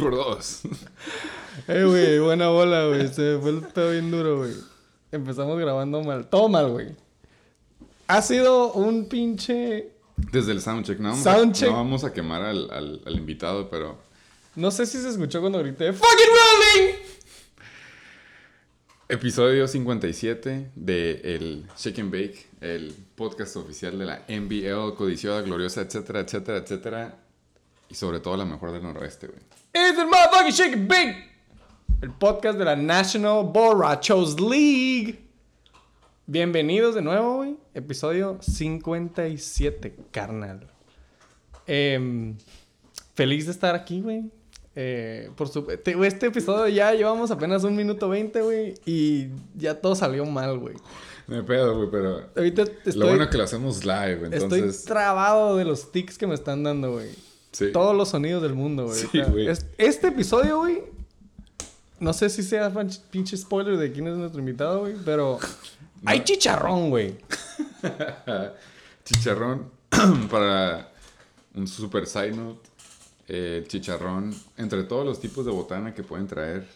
por dos. Eh, güey, buena bola, güey. Se me fue el pedo bien duro, güey. Empezamos grabando mal. Todo mal, güey. Ha sido un pinche... Desde el soundcheck, ¿no? Vamos Soundcheck. A, no vamos a quemar al, al, al invitado, pero... No sé si se escuchó cuando grité ¡Fucking rolling! Episodio 57 de el Shake and Bake, el podcast oficial de la NBL, codiciosa, gloriosa, etcétera, etcétera, etcétera. Y sobre todo la mejor del noroeste, güey. It's the motherfucking Shake and Bake. El podcast de la National Borrachos League. Bienvenidos de nuevo, güey. Episodio 57, carnal. Em, feliz de estar aquí, güey. Eh, por su... te- este episodio ya llevamos apenas un minuto 20, güey. Y ya todo salió mal, güey. Me pedo, güey, pero... Ahorita estoy, Lo bueno es que lo hacemos live, entonces... estoy trabado de los tics que me están dando, güey. Sí. Todos los sonidos del mundo, güey. Sí, O sea, güey. es- este episodio, güey. No sé si sea pinche spoiler de quién es nuestro invitado, güey. Pero. Hay chicharrón, güey. Chicharrón, para un super side note, eh, el chicharrón, entre todos los tipos de botana que pueden traer,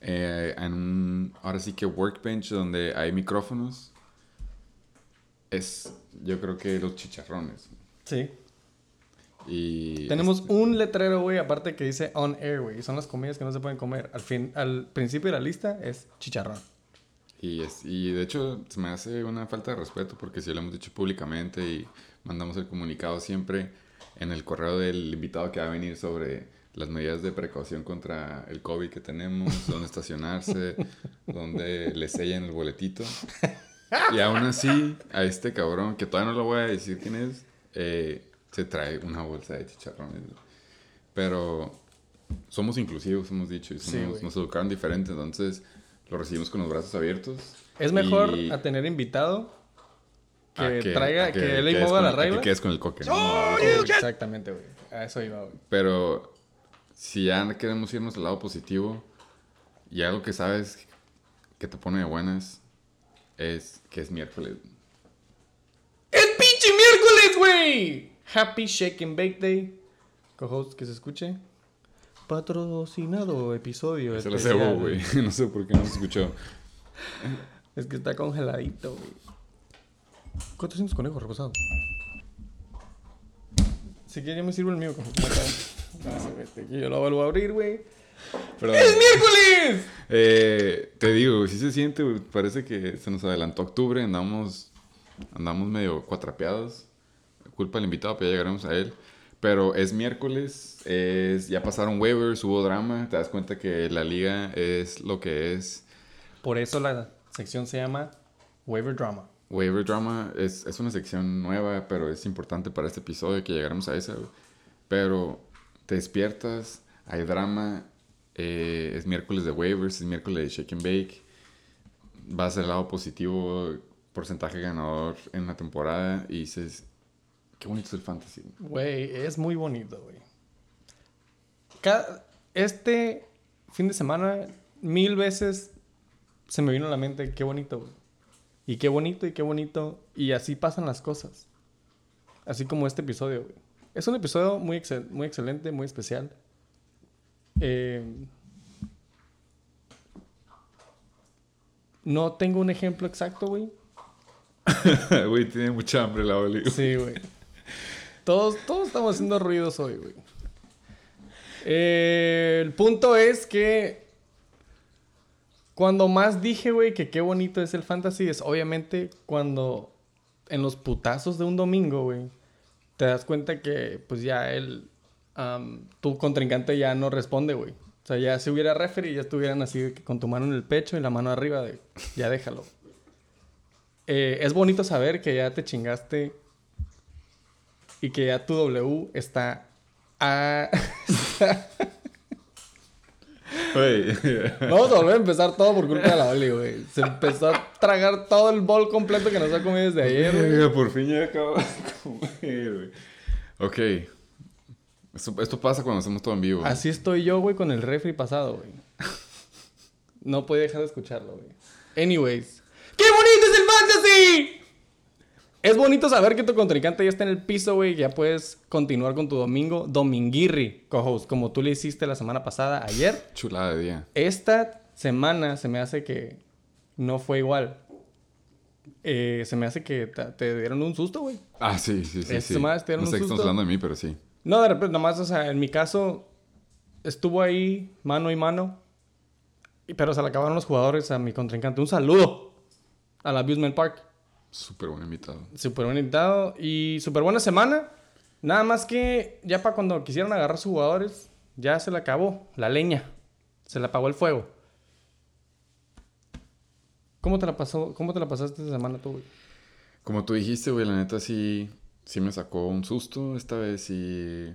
eh, en un, ahora sí que workbench donde hay micrófonos, es, yo creo que los chicharrones. Sí. Y Tenemos un letrero, güey, aparte que dice on air, güey. Son las comidas que no se pueden comer. Al fin, al principio de la lista es chicharrón. Y, es, y de hecho se me hace una falta de respeto porque si lo hemos dicho públicamente y mandamos el comunicado siempre en el correo del invitado que va a venir sobre las medidas de precaución contra el COVID que tenemos, dónde estacionarse, dónde le sellan el boletito. Y aún así, a este cabrón, que todavía no lo voy a decir quién es, eh, se trae una bolsa de chicharrones. Pero somos inclusivos, hemos dicho, y Sí, somos- güey. nos educaron diferente, entonces lo recibimos con los brazos abiertos. Es mejor Y a tener invitado que, a traiga, a que, él con- la regla. Que quedes con el coque. ¿no? Sí, Exactamente, güey. A eso iba, güey. Pero si ya queremos irnos al lado positivo y algo que sabes que te pone de buenas es que es miércoles. ¡Es pinche miércoles, güey! Happy Shake and Bake Day. Co-host que se escuche. Patrocinado episodio. Se lo cebo, güey. No sé por qué no se escuchó. Es que está congeladito, güey. 400 conejos reposados. Si quieres, yo me sirvo el mío. sí, vete, que yo lo vuelvo a abrir, güey. Perdón. ¡Es miércoles! Eh, te digo, si se siente, güey, parece que se nos adelantó octubre, andamos, andamos medio cuatrapeados. Culpa del invitado, pero ya llegaremos a él. Pero es miércoles, es, ya pasaron waivers, hubo drama, te das cuenta que la liga es lo que es. Por eso la sección se llama Waiver Drama. Waiver drama es, es una sección nueva, pero es importante para este episodio que llegaremos a esa. Pero te despiertas, hay drama, eh, es miércoles de waivers, es miércoles de shake and bake, vas al lado positivo, porcentaje ganador en la temporada y dices, qué bonito es el fantasy. Güey, es muy bonito, güey. Cada- Este fin de semana, mil veces se me vino a la mente qué bonito, güey. Y qué bonito, y qué bonito. Y así pasan las cosas. Así como este episodio, güey. Es un episodio muy, excel- muy excelente, muy especial. Eh, no tengo un ejemplo exacto, güey. Güey, tiene mucha hambre la Oli. Sí, güey. Todos, todos estamos haciendo ruidos hoy, güey. Eh, el punto es que cuando más dije, güey, que qué bonito es el fantasy, es obviamente cuando en los putazos de un domingo, güey, te das cuenta que pues ya el, tu contrincante ya no responde, güey. O sea, ya si hubiera referee, ya estuvieran así con tu mano en el pecho y la mano arriba de, ya déjalo. Eh, es bonito saber que ya te chingaste y que ya tu W está a... Güey, Vamos a volver a empezar todo por culpa de la Oli, güey. Se empezó a tragar todo el bol completo que nos ha comido desde ayer. Verga, por fin ya acabo de comer, güey. Ok. Esto, esto pasa cuando hacemos todo en vivo. Así estoy yo, güey, con el refri pasado, güey. No podía dejar de escucharlo, güey. Anyways. ¡Qué bonito es el fantasy! Es bonito saber que tu contrincante ya está en el piso, güey. Ya puedes continuar con tu domingo. Dominguirri, co-host, como tú le hiciste la semana pasada, ayer. Chulada de día. Esta semana se me hace que no fue igual. Eh, se me hace que te, dieron un susto, güey. Ah, sí, sí, sí. Esta sí. semana te dieron No un sé estamos susto. hablando de mí, pero sí. No, de repente, nomás, o sea, en mi caso, estuvo ahí mano y mano. Pero se le acabaron los jugadores a mi contrincante. Un saludo al Abusement Park. Súper buen invitado. Súper buen invitado y súper buena semana. Nada más que ya para cuando quisieron agarrar sus jugadores, ya se le acabó la leña. Se le apagó el fuego. ¿Cómo te la pasó? ¿Cómo te la pasaste esta semana tú, güey? Como tú dijiste, güey, la neta sí, sí me sacó un susto. Esta vez sí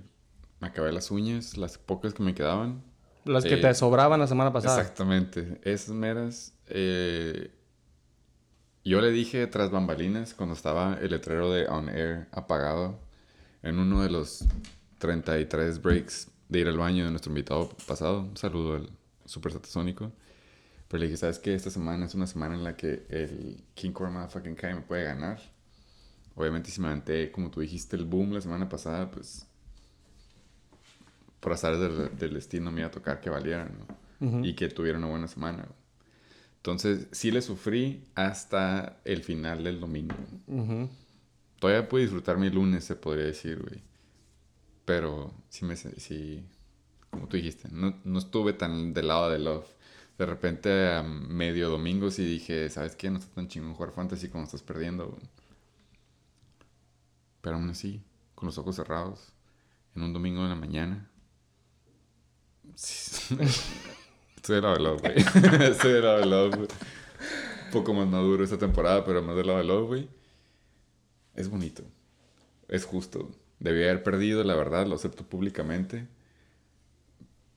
me acabé las uñas, las pocas que me quedaban. Las que Eh, te sobraban la semana pasada. Exactamente. Esas meras. eh, yo le dije tras bambalinas cuando estaba el letrero de On Air apagado en uno de los 33 breaks de ir al baño de nuestro invitado pasado. Un saludo al Super Satasónico. Pero le dije, ¿sabes qué? Esta semana es una semana en la que el King Core Motherfucking Kai me puede ganar. Obviamente, si me aventé, como tú dijiste, el boom la semana pasada, pues por azar del, del destino me iba a tocar que valieran, ¿no? Y que tuviera una buena semana. Entonces, sí le sufrí hasta el final del domingo. Ujú. Todavía pude disfrutar mi lunes, se podría decir, güey. Pero sí me... Sí, como tú dijiste, no, no estuve tan del lado de Love. De repente, a medio domingo, sí dije, ¿sabes qué? No está tan chingón jugar fantasy como estás perdiendo, güey. Pero aún así, con los ojos cerrados, en un domingo de la mañana... sí, Estoy del lado de Love, güey. Estoy del lado de Love, güey. Un poco más maduro esta temporada, pero más del lado de Love, güey. Es bonito. Es justo. Debí haber perdido, la verdad, lo acepto públicamente.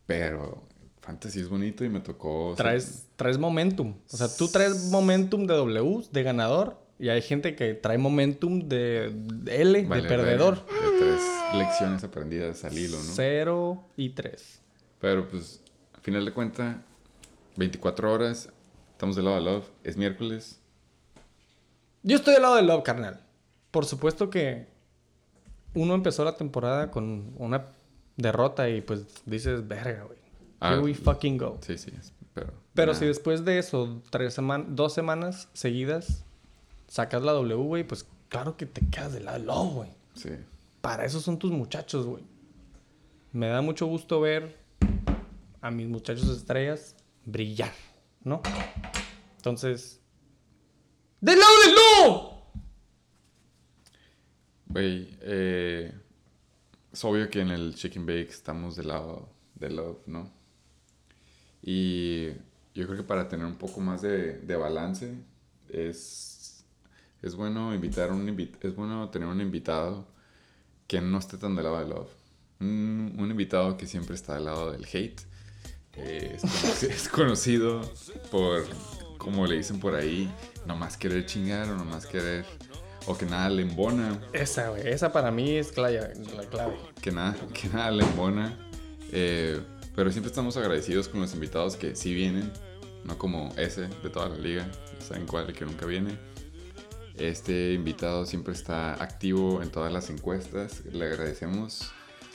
Pero Fantasy es bonito y me tocó... Traes, traes momentum. O sea, tú traes momentum de W, de ganador. Y hay gente que trae momentum de L, Vale, de perdedor. De tres lecciones aprendidas al hilo, ¿no? Cero y tres. Pero pues, final de cuentas, 24 horas, estamos del lado de Love, es miércoles. Yo estoy del lado del Love, carnal. Por supuesto que uno empezó la temporada con una derrota y pues dices, verga, güey. Ah, Here we fucking go. Sí, sí, pero... Pero si después de eso, tres seman- dos semanas seguidas, sacas la W, güey, pues claro que te quedas del lado del Love, güey. Sí. Para eso son tus muchachos, güey. Me da mucho gusto ver a mis muchachos estrellas brillar, ¿no? Entonces... ¡Del lado del Love! Güey, eh, es obvio que en el Chicken Bake estamos del lado de Love, ¿no? Y yo creo que para tener un poco más de, de balance es, es bueno invitar un invi- es bueno tener un invitado que no esté tan del lado de Love. Un, un invitado que siempre está del lado del hate. Eh, es, conoci- es conocido por, como le dicen por ahí, nomás querer chingar o nomás querer, o que nada le embona. Esa, güey. Esa para mí es clave, la clave. que nada, que nada le embona. Eh, pero siempre estamos agradecidos con los invitados que sí vienen, no como ese de toda la liga, saben cuál, el que nunca viene. Este invitado siempre está activo en todas las encuestas, le agradecemos.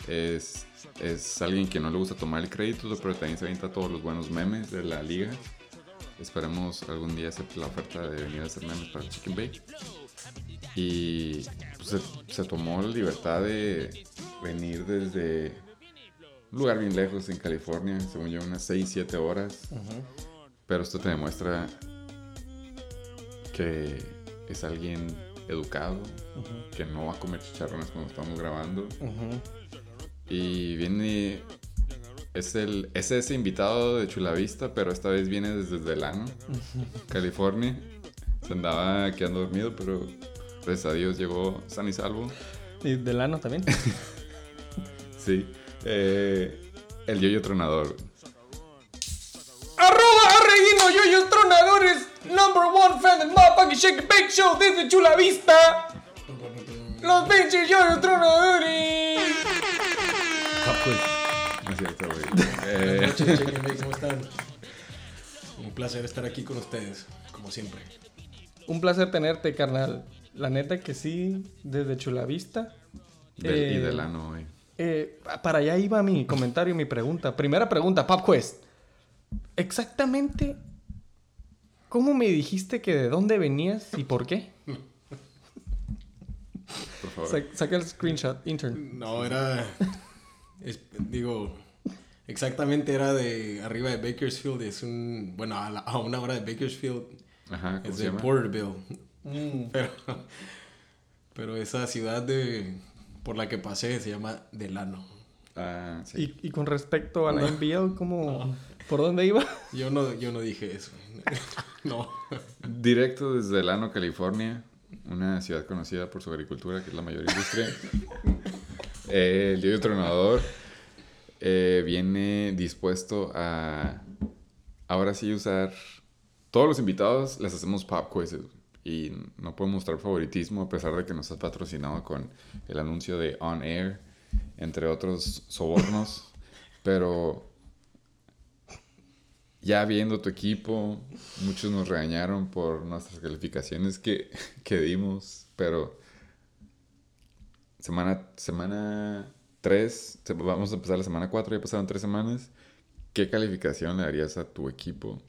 Es, es alguien que no le gusta tomar el crédito, pero también se avienta todos los buenos memes de la liga. Esperemos algún día acepte la oferta de venir a hacer memes para Chicken Bake. Y pues, se, se tomó la libertad de venir desde un lugar bien lejos en California, según yo, unas 6, 7 horas. Pero esto te demuestra que es alguien educado, que no va a comer chicharrones cuando estamos grabando. Y viene. Es, el, es ese invitado de Chulavista, pero esta vez viene desde Delano, California. Se andaba quedando dormido, pero gracias a Dios llegó san y salvo. Y Delano también. Sí. Eh, el yoyo tronador. ¡Arroba Arreguino Yoyos Tronadores! Number one fan del motherfucking Shake Bake Show desde Chula Vista. Los pinches Yoyos Tronadores. No es cierto, güey. Buenas Eh, noches, Bake, ¿cómo están? Un placer estar aquí con ustedes, como siempre. Un placer tenerte, carnal. La neta que sí, desde Chulavista. Del, y Eh, Delano, güey. Eh, para allá iba mi comentario, mi pregunta. Primera pregunta, Pop Quest. Exactamente, ¿cómo me dijiste que de dónde venías y por qué? Por favor. Sa- saca el screenshot, intern. No, era. Es- digo, exactamente era de arriba de Bakersfield. Es un. Bueno, a, la- a una hora de Bakersfield. Ajá, ¿cómo Es se de llama? Porterville. Mm. Pero, pero esa ciudad de, por la que pasé se llama Delano. Ah, sí. Y, y con respecto a la NBL, ¿cómo, ¿por dónde iba? Yo no, yo no dije eso. no. Directo desde Delano, California, una ciudad conocida por su agricultura, que es la mayor industria. Eh, el Dios Tronador eh, viene dispuesto a ahora sí usar. Todos los invitados les hacemos pop quizzes y no podemos mostrar favoritismo a pesar de que nos ha patrocinado con el anuncio de On Air, entre otros sobornos. Pero ya viendo tu equipo, muchos nos regañaron por nuestras calificaciones que, que dimos, pero semana semana 3, vamos a empezar la semana 4, ya pasaron 3 semanas. ¿Qué calificación le darías a tu equipo?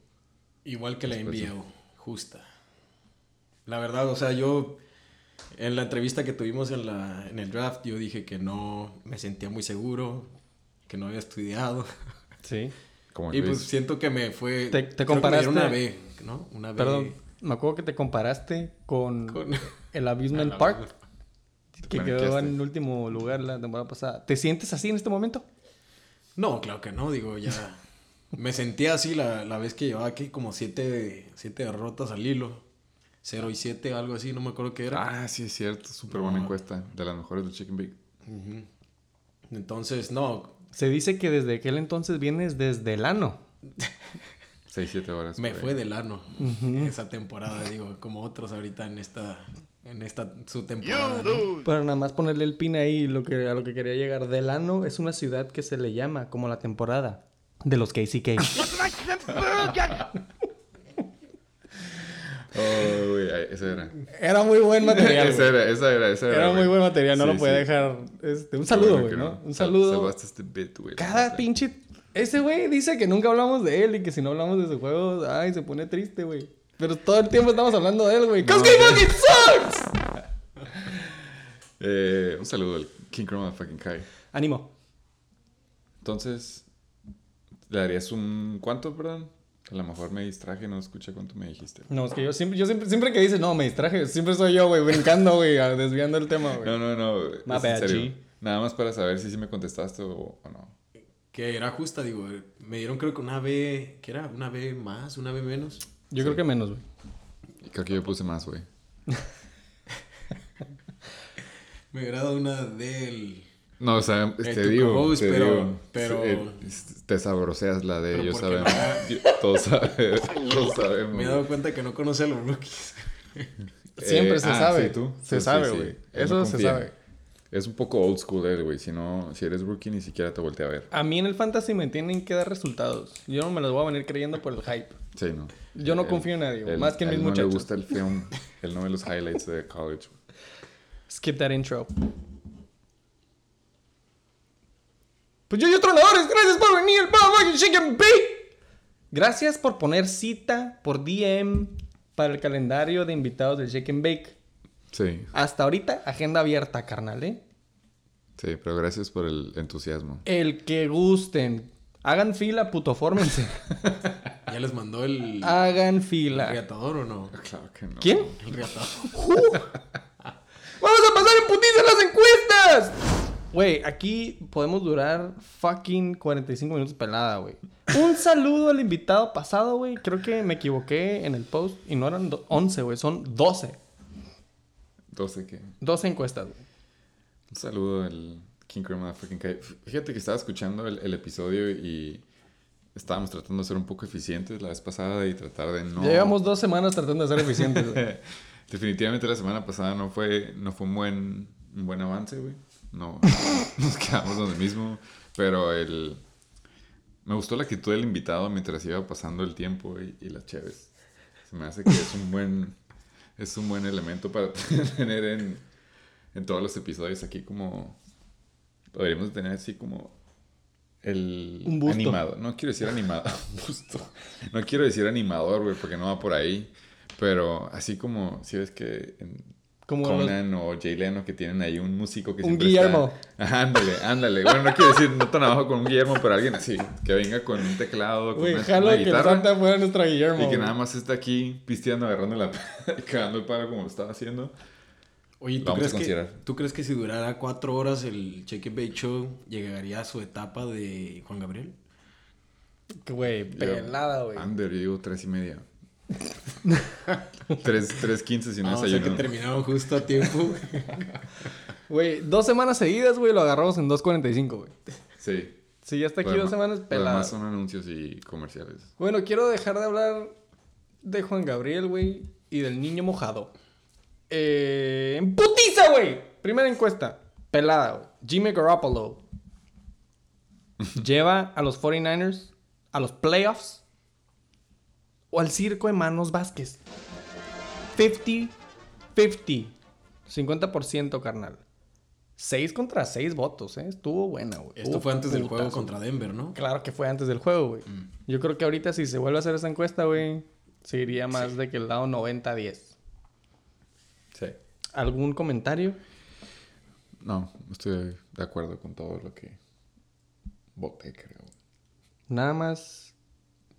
Igual que la NBL, justa. La verdad, o sea, yo en la entrevista que tuvimos en, la, en el draft, yo dije que no me sentía muy seguro, que no había estudiado. Sí. Como Y Luis. pues siento que me fue... Te- te creo que me dieron comparaste- una B, ¿no? Una B. Perdón, me acuerdo que te comparaste con, Con- el Abusement Ah, Park, que quedó en último lugar la temporada pasada. ¿Te sientes así en este momento? No, claro que no, digo, ya... Me sentía así la, la vez que llevaba aquí como siete, siete derrotas al hilo. 0 y 7, algo así, no me acuerdo qué era. Ah, sí, es cierto. Súper buena No. encuesta. De las mejores del Chicken Bake. Ujú. Entonces, no, Se dice que desde aquel entonces vienes desde el ano. 6, 7 horas. me fue del ano esa temporada, digo, como otros ahorita en esta, en esta, su temporada. ¿no? Para nada más ponerle el pin ahí lo que, a lo que quería llegar. Delano es una ciudad que se le llama como la temporada de los KCK. Oh, güey, ay, esa era. Era muy buen material. güey. era, esa era, esa era. Era muy buen material, no Sí, lo podía sí. dejar. este, un saludo, güey, ¿no? Un Sal- saludo. Este bit, güey. Cada pinche. Ese güey dice que nunca hablamos de él y que si no hablamos de su juego, ay, se pone triste, güey. Pero todo el tiempo estamos hablando de él, güey. ¡Cause No, Game güey. fucking sucks! Eh, un saludo al King Chroma fucking Kai. Ánimo. Entonces, ¿le darías un cuánto, perdón? A lo mejor me distraje, no escuché cuánto me dijiste. No, es que yo siempre, yo siempre, siempre que dices, no, me distraje, siempre soy yo, güey, brincando, güey, desviando el tema, güey. No, no, no. My es en bad, serio. G. Nada más para saber si sí me contestaste o, o no. Que era justa, digo, me dieron creo que una B, ¿qué era? ¿Una B más? ¿Una B menos? Yo creo que menos, güey. Creo que yo puse más, güey. Me dado una del... No, o sea, Eh, te digo, co-host, te pero- digo, pero- eh, te sabroseas la de ellos sabemos. Todos sabemos. Todos sabemos. Me he dado cuenta que no conoce a los rookies. Siempre Eh, se ah, sabe. sí, tú. Se sabe, sí. güey. Eso no se sabe. Es un poco old school él, güey. Si no, si eres rookie ni siquiera te voltea a ver. A mí en el fantasy me tienen que dar resultados. Yo no me los voy a venir creyendo por el hype. Sí, no. Yo no Él- confío en nadie, güey, más que en mis no muchachos. le gusta el film. Él no ve los highlights de college. Skip that intro. Pues yo y tronadores, gracias por venir al Chicken Bake. Gracias por poner cita por DM para el calendario de invitados del Shake and Bake. Sí, Hasta ahorita, agenda abierta, carnal, ¿eh? sí, pero gracias por el entusiasmo. El que gusten. Hagan fila, puto, fórmense. ¿Ya les mandó el, Hagan el fila. riatador o no? Claro que no. ¿Quién? El riatador. ¡Vamos a pasar en putiza las encuestas! Güey, aquí podemos durar fucking 45 minutos pelada, güey. Un saludo al invitado pasado, güey. Creo que me equivoqué en el post y no eran do- 11, güey. Son 12. 12 que. 12 encuestas, güey. Un saludo al King Chroma fucking Kai. Fíjate que estaba escuchando el, el episodio y estábamos tratando de ser un poco eficientes la vez pasada y tratar de no. Llevamos dos semanas tratando de ser eficientes, güey. Definitivamente la semana pasada no fue, no fue un buen, un buen avance, güey. No, nos quedamos donde mismo. Pero el... Me gustó la actitud del invitado mientras iba pasando el tiempo y, y las cheves. Se me hace que es un buen... es un buen elemento para tener en, en todos los episodios aquí como... Podríamos tener así como el Un busto. animado. No quiero decir animado. busto. No quiero decir animador, güey, porque no va por ahí. Pero así como, si ves que en Como los- Conan o Jay Leno que tienen ahí un músico que Un siempre Guillermo. está- Ajá, ándale, ándale. Bueno, no quiero decir no tan abajo con un Guillermo, pero alguien así, que venga con un teclado, con Güey, una, jalo una que guitarra. Santa fuera nuestra Guillermo. Y que nada más está aquí pisteando, agarrando la y cagando el palo como lo estaba haciendo. Oye, ¿tú vamos crees, a que. ¿tú crees que si durara cuatro horas el Check and Bake Show llegaría a su etapa de Juan Gabriel? Que, Güey, pelada, güey. Under, yo digo tres y media. tres, tres quince si no Ah, o sea que terminaron justo a tiempo. Güey, dos semanas seguidas, güey, lo agarramos en 2.45, güey. Sí. Si ya está aquí dos semanas, lo pelada. demás son anuncios y comerciales. Bueno, quiero dejar de hablar de Juan Gabriel, güey, y del niño mojado. Eh, ¡En putiza, güey! Primera encuesta. Pelada, güey. Jimmy Garoppolo. ¿Lleva a los 49ers a los playoffs? ¿O al circo de Manos Vázquez? 50-50. 50%, carnal. 6 contra 6 votos, ¿eh? Estuvo buena, güey. Esto fue antes del juego contra Denver, ¿no? Claro que fue antes del juego, güey. Mm. Yo creo que ahorita si se vuelve a hacer esa encuesta, güey, se iría más de que el lado 90-10. Sí. ¿Algún comentario? No, estoy de acuerdo con todo lo que voté, creo. Nada más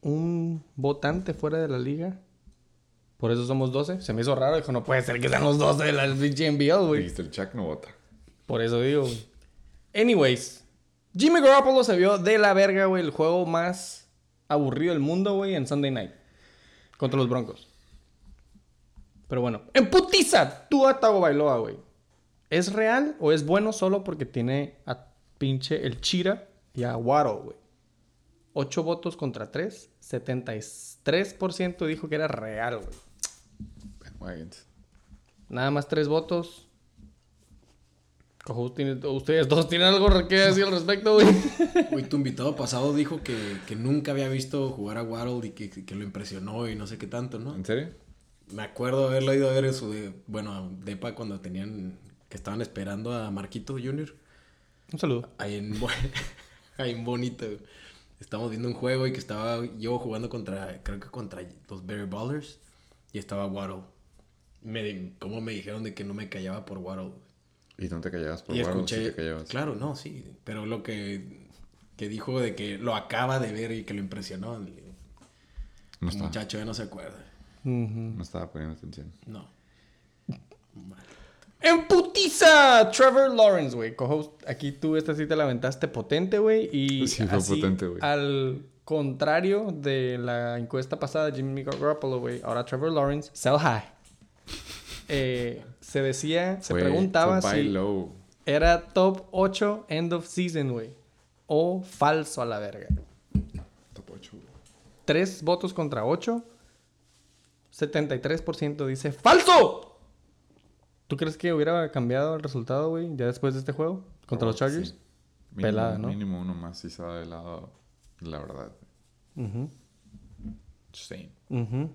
un votante fuera de la liga. Por eso somos 12. Se me hizo raro. Dijo, no puede ser que sean los 12 de la pinche NBL, güey. Dijiste, el Chuck no vota. Por eso digo, güey. Anyways. Jimmy Garoppolo se vio de la verga, güey. El juego más aburrido del mundo, güey, en Sunday Night. Contra los Broncos. Pero bueno. ¡En putiza! Tú a Bailoa, güey. ¿Es real o es bueno solo porque tiene a pinche el Chira y a Waddle, güey? 8 votos contra 3. 73% dijo que era real, güey. Nada más 3 votos. Cojo, ¿Ustedes dos tienen algo que decir al respecto, güey? Hoy tu invitado pasado dijo que, que nunca había visto jugar a Waddle y que, que lo impresionó y no sé qué tanto, ¿no? ¿En serio? Me acuerdo haberlo ido a ver en su, de- bueno, depa cuando tenían, que estaban esperando a Marquito Jr. Un saludo. Ahí en, ahí en Bonito. Estábamos viendo un juego y que estaba yo jugando contra, creo que contra los Berry Ballers. Y estaba Waddle. Me, como me dijeron de que no me callaba por Waddle. ¿Y no te callabas por Y Waddle? escuché, Sí te callabas. claro, no, sí. Pero lo que, que dijo de que lo acaba de ver y que lo impresionó. El, No el muchacho ya no se acuerda. No estaba poniendo atención. No. Mal. ¡En putiza! Trevor Lawrence, güey. Cojo, aquí tú esta sí te la aventaste potente, güey. Y Sí, fue así, potente, güey. Al contrario de la encuesta pasada, Jimmy Garoppolo, güey. Ahora Trevor Lawrence, sell high. Eh, se decía, se preguntaba si low. era top 8 end of season, güey. O falso a la verga. Top 8. 3 votos contra 8. 73% dice ¡Falso! ¿Tú crees que hubiera cambiado el resultado, güey, ya después de este juego? ¿Contra los Chargers? Sí. Mínimo, Pelada, ¿no? Mínimo uno más si se va de lado, la verdad. Ujú, Just saying. ujú.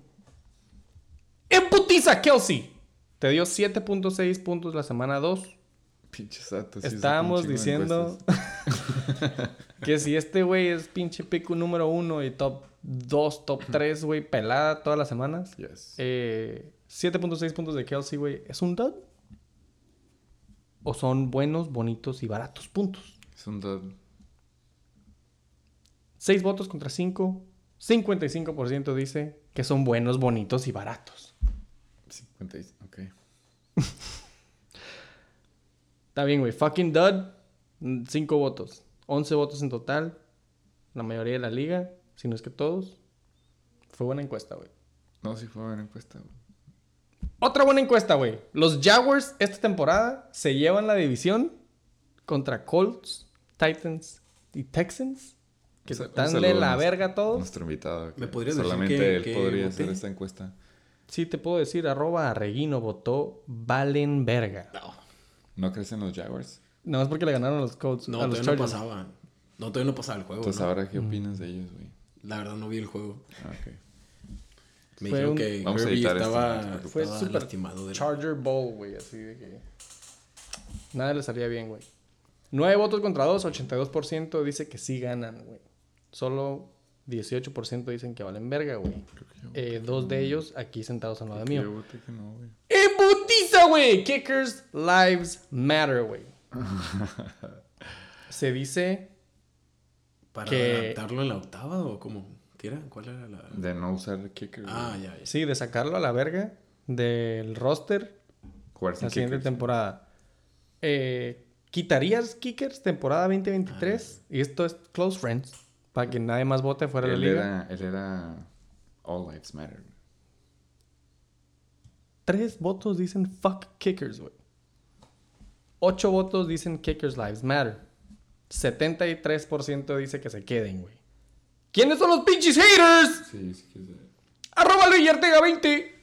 ¡En putiza, Kelsey! Te dio 7.6 puntos la semana 2. Pinches datos. sí, Estábamos diciendo que si este güey es pinche pico número 1 y top 2, top 3, güey, pelada todas las semanas. Yes. Eh, 7.6 puntos de Kelsey, güey. ¿Es un dud? ¿O son buenos, bonitos y baratos puntos? Es un dud. 6 votos contra 5. 55% dice que son buenos, bonitos y baratos. 50. y- Ok. Está bien, güey. Fucking dud. 5 votos. 11 votos en total. La mayoría de la liga. Si no es que todos. Fue buena encuesta, güey. No, sí fue buena encuesta. güey. Otra buena encuesta, güey. Los Jaguars esta temporada se llevan la división contra Colts, Titans y Texans. Que están de la nuestro- verga todos. Nuestro invitado. que ¿Me podrías decir Solamente que- él que podría voté? hacer esta encuesta. Sí, te puedo decir, arroba Reguino votó Valen verga. No, ¿No crees en los Jaguars? Nada más porque le ganaron a los Colts. no a los todavía no Chargers. pasaba. No, todavía no pasaba el juego. Entonces, ¿no? ahora, ¿qué opinas de ellos, güey? La verdad no vi el juego. Ah, ok. Me Fue dijeron un- que Vamos a Herbie editar esto, estaba. Fue estaba súper lastimado. de la- Charger Bowl, güey, así de que... Nada le salía bien, güey. 9 votos contra 2, 82% dice que sí ganan, güey. Solo 18% dicen que valen verga, güey. Eh, dos de ellos aquí sentados al lado Yo mío. voté que no, güey. ¡Embutiza, güey! Kickers Lives Matter, güey. Se dice... ¿Para que- adaptarlo en la octava o cómo? ¿Qué era? ¿Cuál era la...? De no usar el kicker. Ah, ya, ya. Sí, de sacarlo a la verga del roster Jugar sin la siguiente kickers. temporada. Eh, ¿Quitarías Kickers temporada 2023? Y esto es Close Friends. Para que nadie más vote fuera de la Él liga. era, él era All Lives Matter. Tres votos dicen fuck Kickers, güey. Ocho votos dicen Kickers Lives Matter. 73% dice que se queden, güey. ¿Quiénes son los pinches haters? Sí, sí que es- Arroba Luis Artega 20.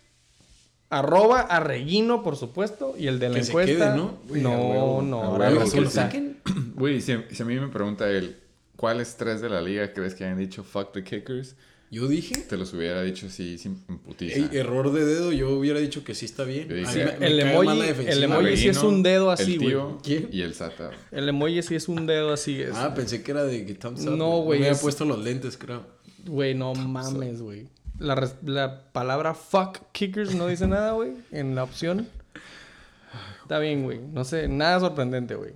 Arroba Arreguino, por supuesto. Y el de la Que se encuesta. quede, ¿no? Güey, no, huevo, no, ahora que lo saquen. Güey, si, si a mí me pregunta él, ¿cuáles tres de la liga crees que hayan dicho fuck the kickers? Yo dije... Te los hubiera dicho así sin putiza. Ey, error de dedo, yo hubiera dicho que sí está bien. Dije, mí me- el emoji- el emoji sí es un dedo así, el güey. Y el Sata. El emoji sí es un dedo así. Es, Ah, pensé que era de que thumbs up. No, güey, Me había es- puesto los lentes, creo. Güey, no mames, güey. La, res- la palabra fuck kickers no dice nada, güey, en la opción. Está bien, güey. No sé, nada sorprendente, güey.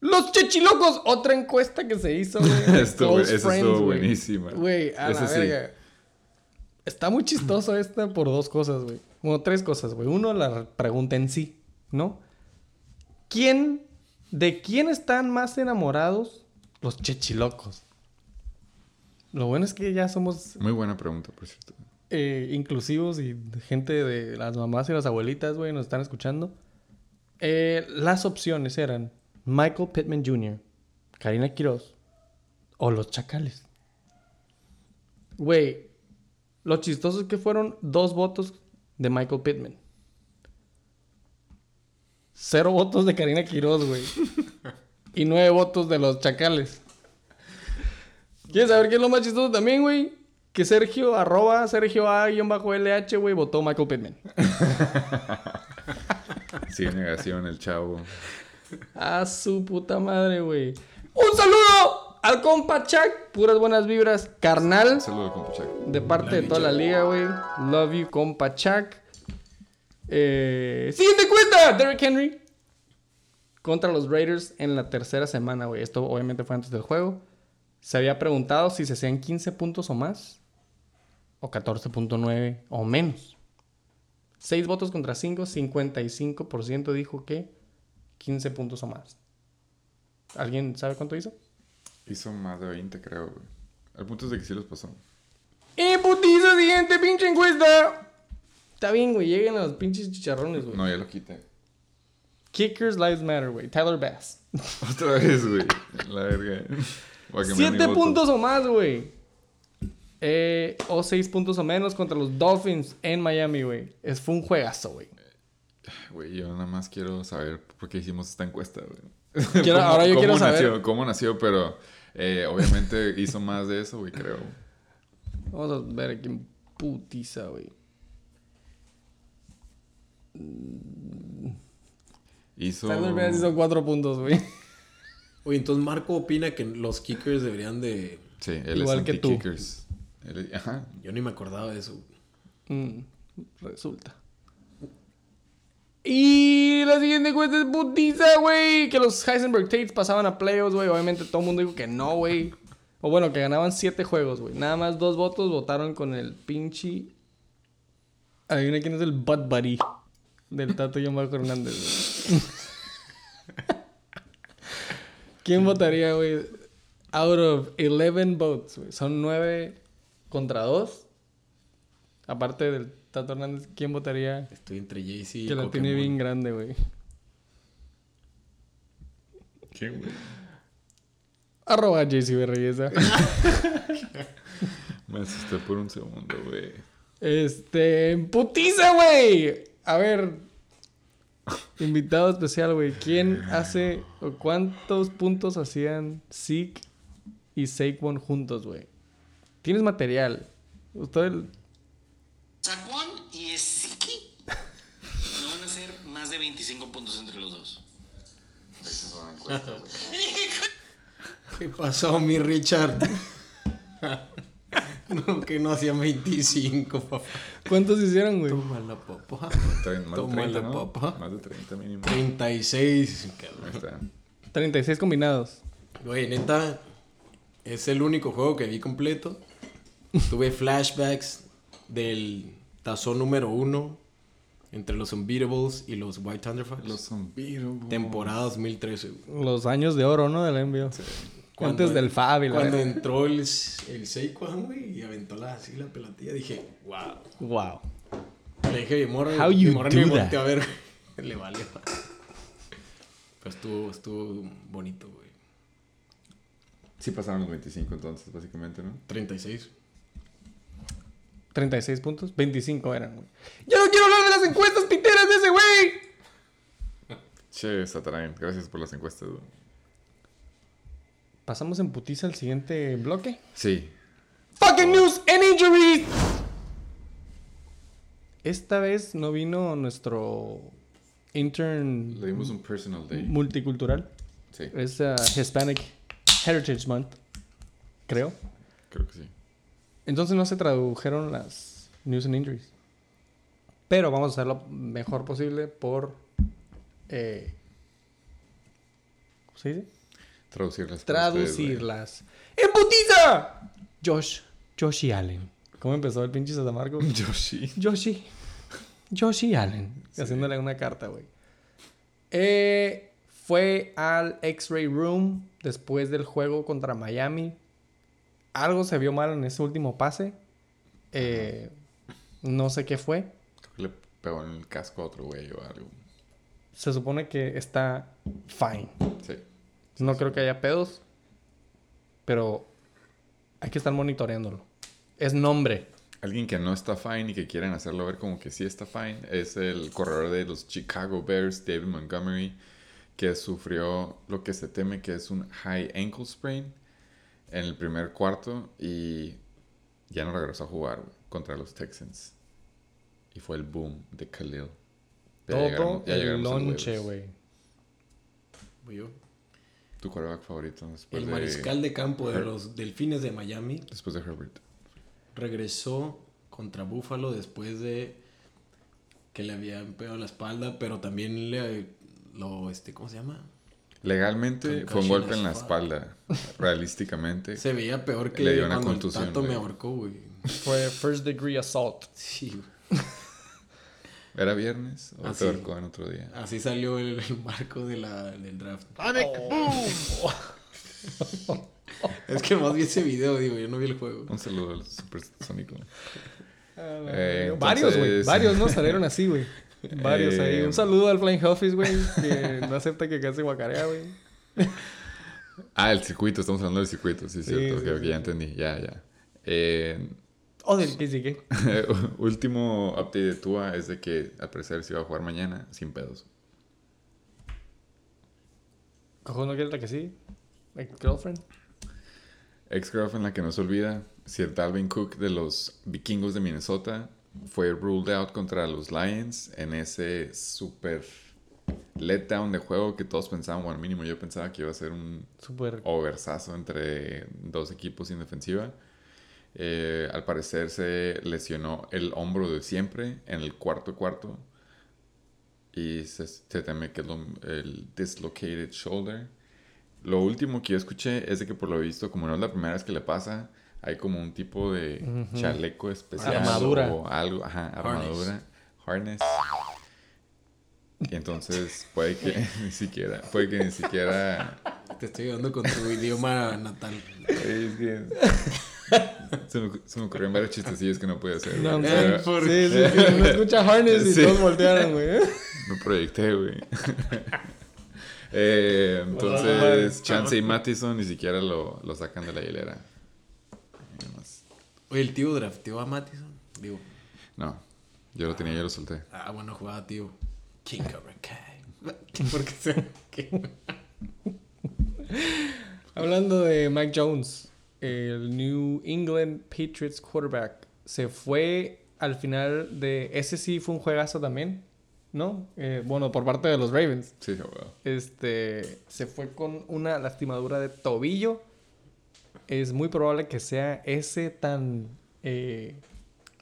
Los chechilocos, otra encuesta que se hizo, güey. Esto, esa Friends, estuvo güey. buenísima. Güey, a la sí. verga. Está muy chistoso esta por dos cosas, güey. Bueno, tres cosas, güey. Uno, la pregunta en sí, ¿no? ¿Quién, de quién están más enamorados los chechilocos? Lo bueno es que ya somos Muy buena pregunta, por cierto. eh, inclusivos y gente de las mamás y las abuelitas, güey, nos están escuchando. Eh, las opciones eran Michael Pittman Jr., Karina Quiroz o los Chacales. Güey, lo chistoso es que fueron dos votos de Michael Pittman. Cero votos de Karina Quiroz, güey. y nueve votos de los Chacales. ¿Quieres saber qué es lo más chistoso también, güey? Que Sergio, arroba Sergio A-LH, güey, votó Michael Pittman. Sigue negación el chavo. A su puta madre, güey. ¡Un saludo al compa Chuck! Puras buenas vibras, carnal. Saludo, compa Chac. De parte de toda la liga, güey. Love you, compa Chuck. Eh, siguiente cuenta, Derrick Henry. Contra los Raiders en la tercera semana, güey. Esto obviamente fue antes del juego. Se había preguntado si se hacían 15 puntos o más. O 14.9 o menos. 6 votos contra 5, 55% dijo que 15 puntos o más. ¿Alguien sabe cuánto hizo? Hizo más de 20, creo, güey. El punto es de que sí los pasó. ¡Y putiza siguiente pinche encuesta! Está bien, güey. Lleguen a los pinches chicharrones, güey. No, ya lo quité. Kickers Lives Matter, güey. Tyler Bass. Otra vez, güey. La verga. Siete puntos o más, güey. Eh, o seis puntos o menos contra los Dolphins en Miami, güey. Es, fue un juegazo, güey. Güey, yo nada más quiero saber por qué hicimos esta encuesta, güey. Quiero- ahora yo quiero saber- Nació, ¿Cómo nació? Pero eh, obviamente hizo más de eso, güey, creo. Vamos a ver quién putiza, güey. Hizo... Tyler Bass hizo cuatro puntos, güey. Oye, entonces Marco opina que los kickers deberían de... Sí, él Igual es que tú. anti-kickers. Él- Ajá. Yo ni me acordaba de eso. Mm, resulta. Y la siguiente encuesta es putiza, güey. Que los Heisenberg Tates pasaban a playoffs, güey. Obviamente todo el mundo dijo que no, güey. O bueno, que ganaban siete juegos, güey. Nada más dos votos votaron con el pinche. Adivina quién es el Bud Buddy del Tato y Marco Hernández, güey. ¿Quién votaría, güey? Out of 11 votes, güey. Son 9 contra 2. Aparte del Tato Hernández, ¿quién votaría Estoy entre Jay-Z y que la tiene bien grande, güey? ¿Quién, güey? Arroba JC Reyesa. Me asusté por un segundo, güey. este. ¡Putiza, güey! A ver. Invitado especial, güey. ¿Quién hace o cuántos puntos hacían Zeke y Saquon juntos, güey? Tienes material. Usted Saquon y Esiki no van a ser más de 25 puntos entre los dos. ¿Qué pasó, mi Richard? No, que no hacían 25, papá. ¿Cuántos hicieron, güey? Toma la papá. Más Toma de 30, la ¿no? Más de 30 mínimo. 36, cabrón. 36 combinados. Güey, neta, es el único juego que vi completo. Tuve flashbacks del tazón número uno entre los Unbeatables y los White Thunderfucks. Los Unbeatable. Temporada 2013. güey. Los años de oro, ¿no? Del envío. Cuando- Antes del Fab y la Cuando verga. entró el, el Saquon, güey, y aventó la, así la pelotilla, dije, wow. Wow. Le dije, mi morra, How mi you morra do that? a ver. Le. Pero estuvo, estuvo bonito, güey. Sí pasaron los 25 entonces, básicamente, ¿no? 36. 36 puntos. 25 eran, güey. Yo no quiero hablar de las encuestas piteras de ese güey. Che, Satarain, gracias por las encuestas. güey. Pasamos en putiza al siguiente bloque. Sí. Fucking news and injuries. Esta vez no vino nuestro intern Le dimos un personal day. multicultural. Sí, Es uh, Hispanic Heritage Month, creo. creo que sí. Entonces no se tradujeron las news and injuries. Pero vamos a hacer lo mejor posible por... Eh, ¿Cómo se dice? Traducirlas. Traducirlas. ¡En putiza! Josh. Joshi Allen. ¿Cómo empezó el pinche Satamarco? Yoshi. Joshi. Joshi Allen. Haciéndole una carta, güey. Eh, fue al X-Ray Room después del juego contra Miami. Algo se vio mal en ese último pase. Eh, no sé qué fue. Creo que le pegó en el casco a otro güey o algo. Se supone que está fine. Sí. No creo que haya pedos. Pero hay que estar monitoreándolo. Es nombre. Alguien que no está fine y que quieren hacerlo ver como que sí está fine es el corredor de los Chicago Bears, David Montgomery, que sufrió lo que se teme que es un high ankle sprain en el primer cuarto y ya no regresó a jugar contra los Texans. Y fue el boom de Khalil. Ya Todo ya el lonche, güey. Voy yo. Tu quarterback favorito después El de, mariscal de campo de Her- los Delfines de Miami después de Herbert. regresó contra Buffalo después de que le habían pegado la espalda, pero también le lo este ¿cómo se llama? Legalmente fue un golpe en la espalda. Realísticamente. Se veía peor que Le dio una cuando el contusión, Tato me ahorcó, güey. Fue first degree assault. Sí, güey. ¿Era viernes o Ah, te sí. ahorcó en otro día? Así salió el, el marco de la, del draft. Es que más vi ese video, digo, yo no vi el juego. Un saludo al supersónico. Ah, Eh, varios, güey. Varios, ¿no? Salieron así, güey. Varios ahí. Eh, Un saludo al Flying Office, güey. Que no acepta que casi guacarea, güey. Ah, el circuito, estamos hablando del circuito, sí, Sí, cierto. sí, sí. ya entendí, ya, ya. Eh, O del que sigue. último update de Tua es de que al parecer se iba a jugar mañana sin pedos. Cojo, ¿no quieres la que sí? Like girlfriend. Ex girlfriend, la que no se olvida, Sir Dalvin Cook de los vikingos de Minnesota, fue ruled out contra los Lions en ese super letdown de juego que todos pensaban, bueno, mínimo yo pensaba que iba a ser un Súper. oversazo entre dos equipos sin defensiva. Eh, al parecer se lesionó el hombro de siempre en el cuarto cuarto. Y se, se teme que lo- el dislocated shoulder. Lo último que yo escuché es de que por lo visto, como no es la primera vez que le pasa, hay como un tipo de chaleco especial Armadura. o algo, ajá, armadura, harness. Y entonces puede que ni siquiera, puede que ni siquiera Te estoy ayudando con tu idioma natal. es que se, me, se me ocurrieron varios chistecillos que no pude hacer. No, güey. Pero por- Sí, sí, sí. No escucha Harness y Sí. todos voltearon, güey. me proyecté, güey. Eh, entonces, Chance y Mattison ni siquiera lo, lo sacan de la hilera. Oye, el tío drafteó a Mattison. Digo, No, yo lo tenía, yo lo solté. ah, bueno, jugaba tío. King Cobra Kai. Porque se... que- Hablando de Mike Jones, el New England Patriots quarterback se fue al final de. Ese sí fue un juegazo también. ¿no? Eh, bueno, por parte de los Ravens. Sí, abogado. Este se fue con una lastimadura de tobillo. Es muy probable que sea ese tan eh,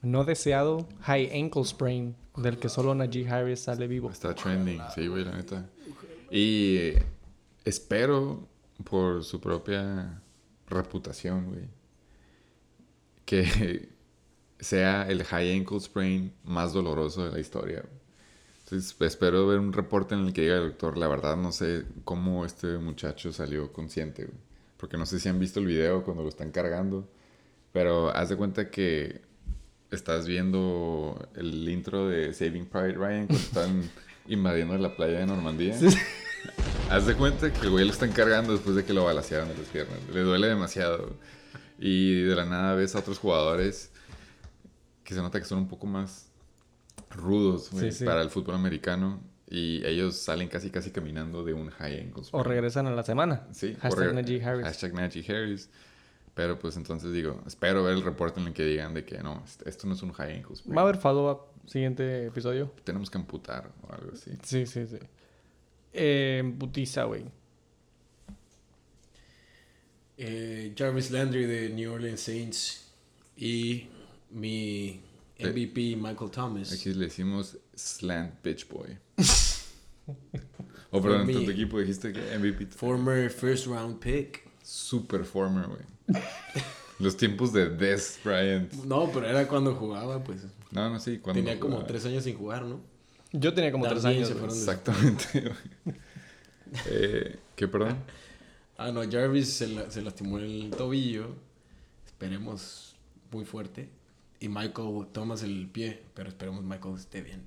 no deseado high ankle sprain del que solo Najee Harris sale vivo. Está trending, sí, güey, la neta. Y espero por su propia reputación, güey, que sea el high ankle sprain más doloroso de la historia. Entonces espero ver un reporte en el que diga el doctor, la verdad no sé cómo este muchacho salió consciente, güey. Porque no sé si han visto el video cuando lo están cargando. Pero haz de cuenta que estás viendo el intro de Saving Private Ryan cuando están invadiendo la playa de Normandía. Haz de cuenta que el güey lo están cargando después de que lo balacearon de las piernas. Le duele demasiado. Y de la nada ves a otros jugadores que se nota que son un poco más rudos güey, Sí, sí. para el fútbol americano. Y ellos salen casi casi caminando de un high ankle O regresan a la semana. Sí, Hashtag Najee Harris. Hashtag Najee Harris. Pero pues entonces digo, espero ver el reporte en el que digan de que no, est- esto no es un high ankle sprain. Va a haber follow-up siguiente episodio. Tenemos que amputar o algo así. Sí, sí, sí. Eh, putiza, güey. Eh, Jarvis Landry de New Orleans Saints y mi MVP Michael Thomas. Aquí le decimos slant bitch boy. o perdón, mí. en tu equipo dijiste que MVP. Former first round pick. Super former, güey. Los tiempos de Des Bryant. No, pero era cuando jugaba, pues. No, no, sí. Cuando Tenía como tres años sin jugar, ¿no? Yo tenía como tres años. se güey. fueron Exactamente, güey. Eh, ¿Qué, perdón? Ah, no, Jarvis se, la- se lastimó el tobillo. Esperemos muy fuerte. Y Michael Thomas el pie, pero esperemos Michael esté bien.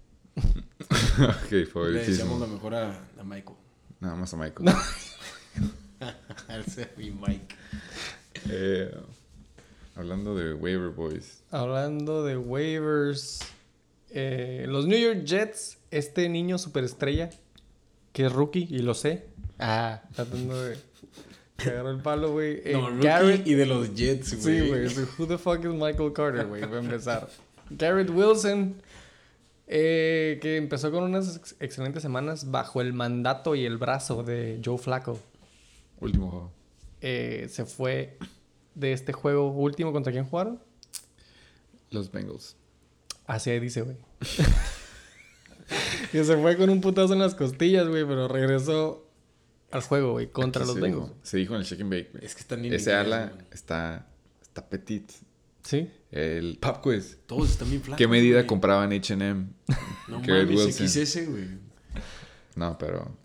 ok, Le deseamos lo mejor a, a Michael. Nada más a Michael. Es mi Mike. Eh, hablando de waiver boys. Hablando de waivers. eh, los New York Jets, este niño superestrella, que es rookie, y lo sé. Ah, tratando de. Que agarró el palo, güey. Eh, No, rookie Garrett- y de los Jets, güey. Sí, güey. so, Who the fuck is Michael Carter, güey? Voy a empezar. Garrett Wilson, eh, que empezó con unas ex- excelentes semanas bajo el mandato y el brazo de Joe Flacco. Último juego. Eh, se fue de este juego último contra quién jugaron. Los Bengals. Así ahí dice, güey. que se fue con un putazo en las costillas, güey, pero regresó al juego, güey, contra Aquí los Bengals. dijo- Se dijo en el check and bake. güey. Es que están Ese ala está, está petit. Sí. El pop quiz. Todos están bien flacos. ¿Qué medida güey. compraban H&M? No mames. XS, güey. No, pero...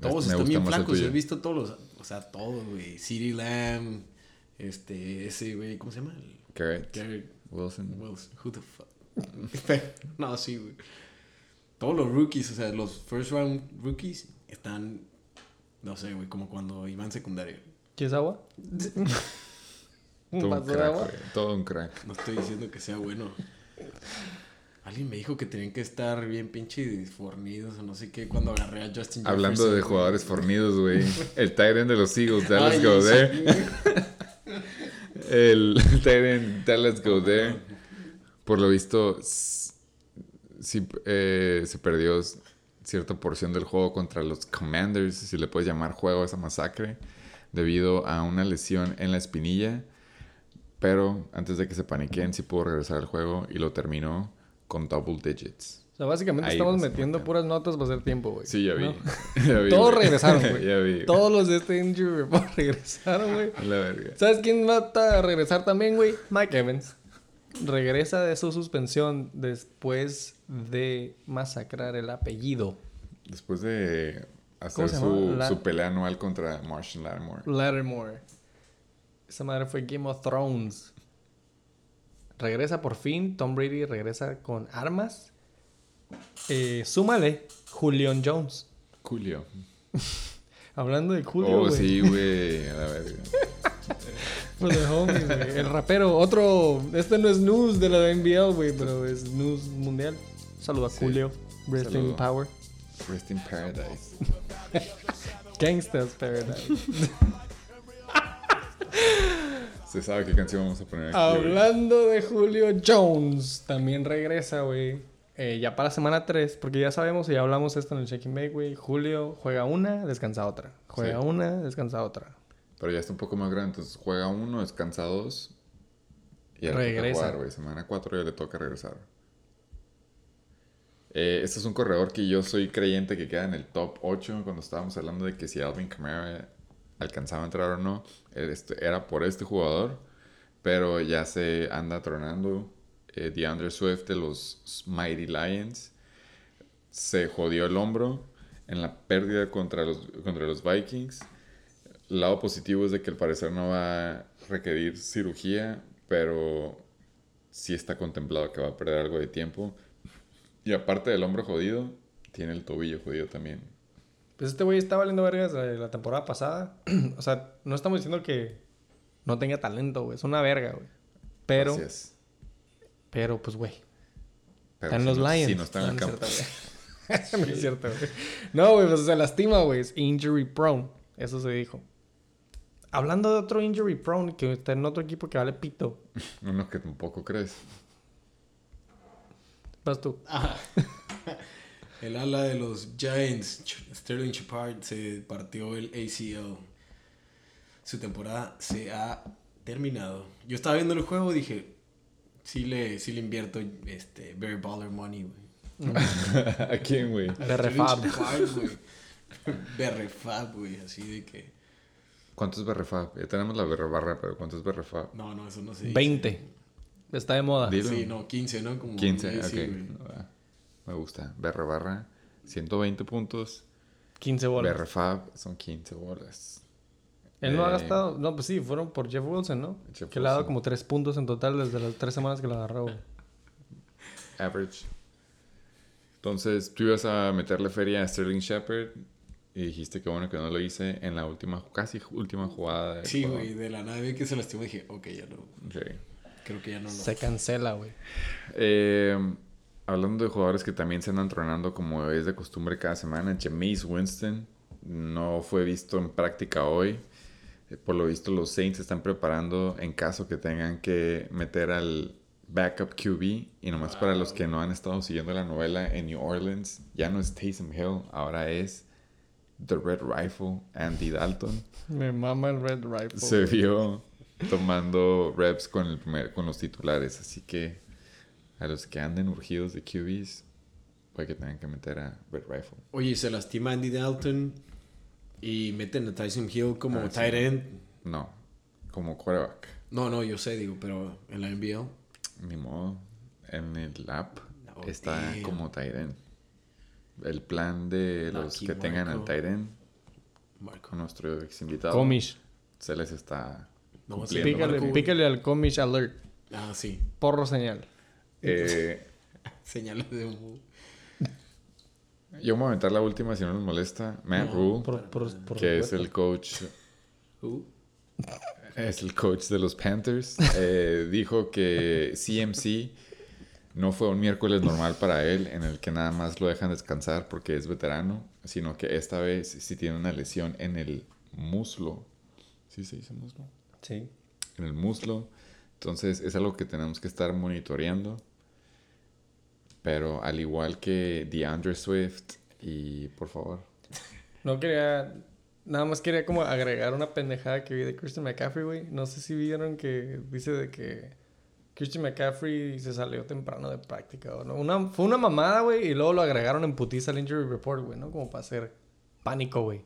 Todos me están bien flacos. He visto todos los. O sea, todos, güey. CeeDee Lamb. Este, ese, güey. ¿Cómo se llama? Garrett Garrett Wilson. Wilson. Who the fuck. no, sí, güey. Todos los rookies, o sea, los first round rookies están. No sé, güey, como cuando iban secundario. ¿Quieres agua? ¿Un Todo un de crack, agua? güey. Todo un crack. No estoy diciendo que sea bueno. Alguien me dijo que tenían que estar bien pinche fornidos o no sé qué cuando agarré a Justin Hablando Jefferson, de güey. jugadores fornidos, güey. El Tyrant de los Eagles, Dallas Ay, Go There. El Tyrant Dallas Go There. Por lo visto, sí, eh, se perdió cierta porción del juego contra los Commanders, si le puedes llamar juego a esa masacre, debido a una lesión en la espinilla. Pero antes de que se paniquen, sí pudo regresar al juego y lo terminó con double digits. O sea, básicamente Ahí estamos metiendo puras notas para hacer tiempo, güey. Sí, ya vi. ¿No? Ya vi, Todos regresaron, güey. ya vi. Todos los de este injury report regresaron, güey. La verga. ¿Sabes quién va a regresar también, güey? Mike Evans. Regresa de su suspensión después de masacrar el apellido. Después de hacer ¿Cómo se su? La- su pelea anual contra Marshall Lattimore. Lattimore. Esa madre fue Game of Thrones. Regresa por fin. Tom Brady regresa con armas. Eh, súmale Julian Jones. Julio. Hablando de Julio, oh, sí, güey. A la verga. For the homies, güey. El rapero, otro. Este no es news de la NBL, güey, pero es news mundial. Saludo a Sí. Julio. Rest in power. Rest in Paradise. Gangsta's Paradise. Se sabe qué canción vamos a poner aquí. Hablando de Julio Jones, también regresa, güey. eh, ya para semana 3, porque ya sabemos y ya hablamos esto en el Shaking Bake, güey. Julio juega una, descansa otra. Juega Sí. una, descansa otra. Pero ya está un poco más grande, entonces juega uno, descansa dos. Y ya Regresa. güey. Semana cuatro ya le toca regresar. Eh, este es un corredor que yo soy creyente que queda en el top 8 cuando estábamos hablando de que si Alvin Kamara alcanzaba a entrar o no. Este, era por este jugador, pero ya se anda tronando. Eh, DeAndre Swift de los Mighty Lions se jodió el hombro en la pérdida contra los, contra los Vikings. El lado positivo es de que al parecer no va a requerir cirugía, pero sí está contemplado que va a perder algo de tiempo. Y aparte del hombro jodido, tiene el tobillo jodido también. Pues este güey está valiendo vergas de la temporada pasada. o sea, no estamos diciendo que no tenga talento, güey. Es una verga, güey. Pero, Así es. pero, pues, güey. Pero Está en si los no- Lions. Si no está en el no, campo. no es cierto, güey. No, güey, pues se lastima, güey. Es injury prone. Eso se dijo. Hablando de otro injury prone que está en otro equipo que vale pito. Uno que tampoco crees. Vas tú. Ajá. El ala de los Giants, Sterling Shepard, se partió el ACL. Su temporada se ha terminado. Yo estaba viendo el juego y dije, sí le, sí le invierto este, Barry Baller Money, güey. ¿A quién, güey? Berrefab. Berrefab, güey, así de que... ¿Cuánto es Berrefab? Ya tenemos la barra, pero ¿cuánto es Berrefab? No, no, eso no se dice. 20. Está de moda. Dilo. Sí, no, 15, ¿no? Como 15, sí, ok. Me gusta. Berre barra, 120 puntos. 15 bolas. Berrefab son 15 bolas. Él no ha Eh, gastado. No, pues sí, fueron por Jeff Wilson, ¿no? Jeff que le ha dado como 3 puntos en total desde las 3 semanas que lo agarró. Average. Entonces, tú ibas a meterle feria a Sterling Shepard y dijiste que bueno que no lo hice en la última, casi última jugada. del Sí, güey, de la nada vi que se lastimó y dije, ok, ya no. Sí. Creo que ya no lo. Se cancela, güey. Eh, hablando de jugadores que también se andan tronando como es de costumbre cada semana, Jameis Winston no fue visto en práctica hoy. Eh, Por lo visto los Saints están preparando en caso que tengan que meter al backup QB. Y nomás para los que no han estado siguiendo la novela en New Orleans, ya no es Taysom Hill, ahora es The Red Rifle, Andy Dalton. Me mama el Red Rifle. Se vio tomando reps con, el primer, con los titulares. Así que a los que anden urgidos de QBs, puede que tengan que meter a Red Rifle. Oye, se lastima Andy Dalton y meten a Tyson Hill como Ah, sí. tight end. No, como quarterback. No, no, yo sé, digo, pero en la NBL. Ni modo. En el app No, está damn. como tight end. El plan de los Lucky que tengan al tight end, Marco. con nuestro ex invitado, Comish. se les está No, Pícale, pícale al Comish Alert. Ah, sí. Porro señal. Eh, Señales de humo. yo me voy a aventar la última si no les molesta. Matt No, Rule, Por, por, por que es el coach Uh, es el coach de los Panthers, eh, dijo que CMC no fue un miércoles normal para él en el que nada más lo dejan descansar porque es veterano, sino que esta vez sí tiene una lesión en el muslo. ¿Sí se dice muslo? Sí. En el muslo. Entonces es algo que tenemos que estar monitoreando. Pero al igual que DeAndre Swift y por favor. No quería... Nada más quería como agregar una pendejada que vi de Christian McCaffrey, güey. No sé si vieron que dice de que Christian McCaffrey se salió temprano de práctica o no. Una, fue una mamada, güey, y luego lo agregaron en putiza al injury report, güey, ¿no? Como para hacer pánico, güey.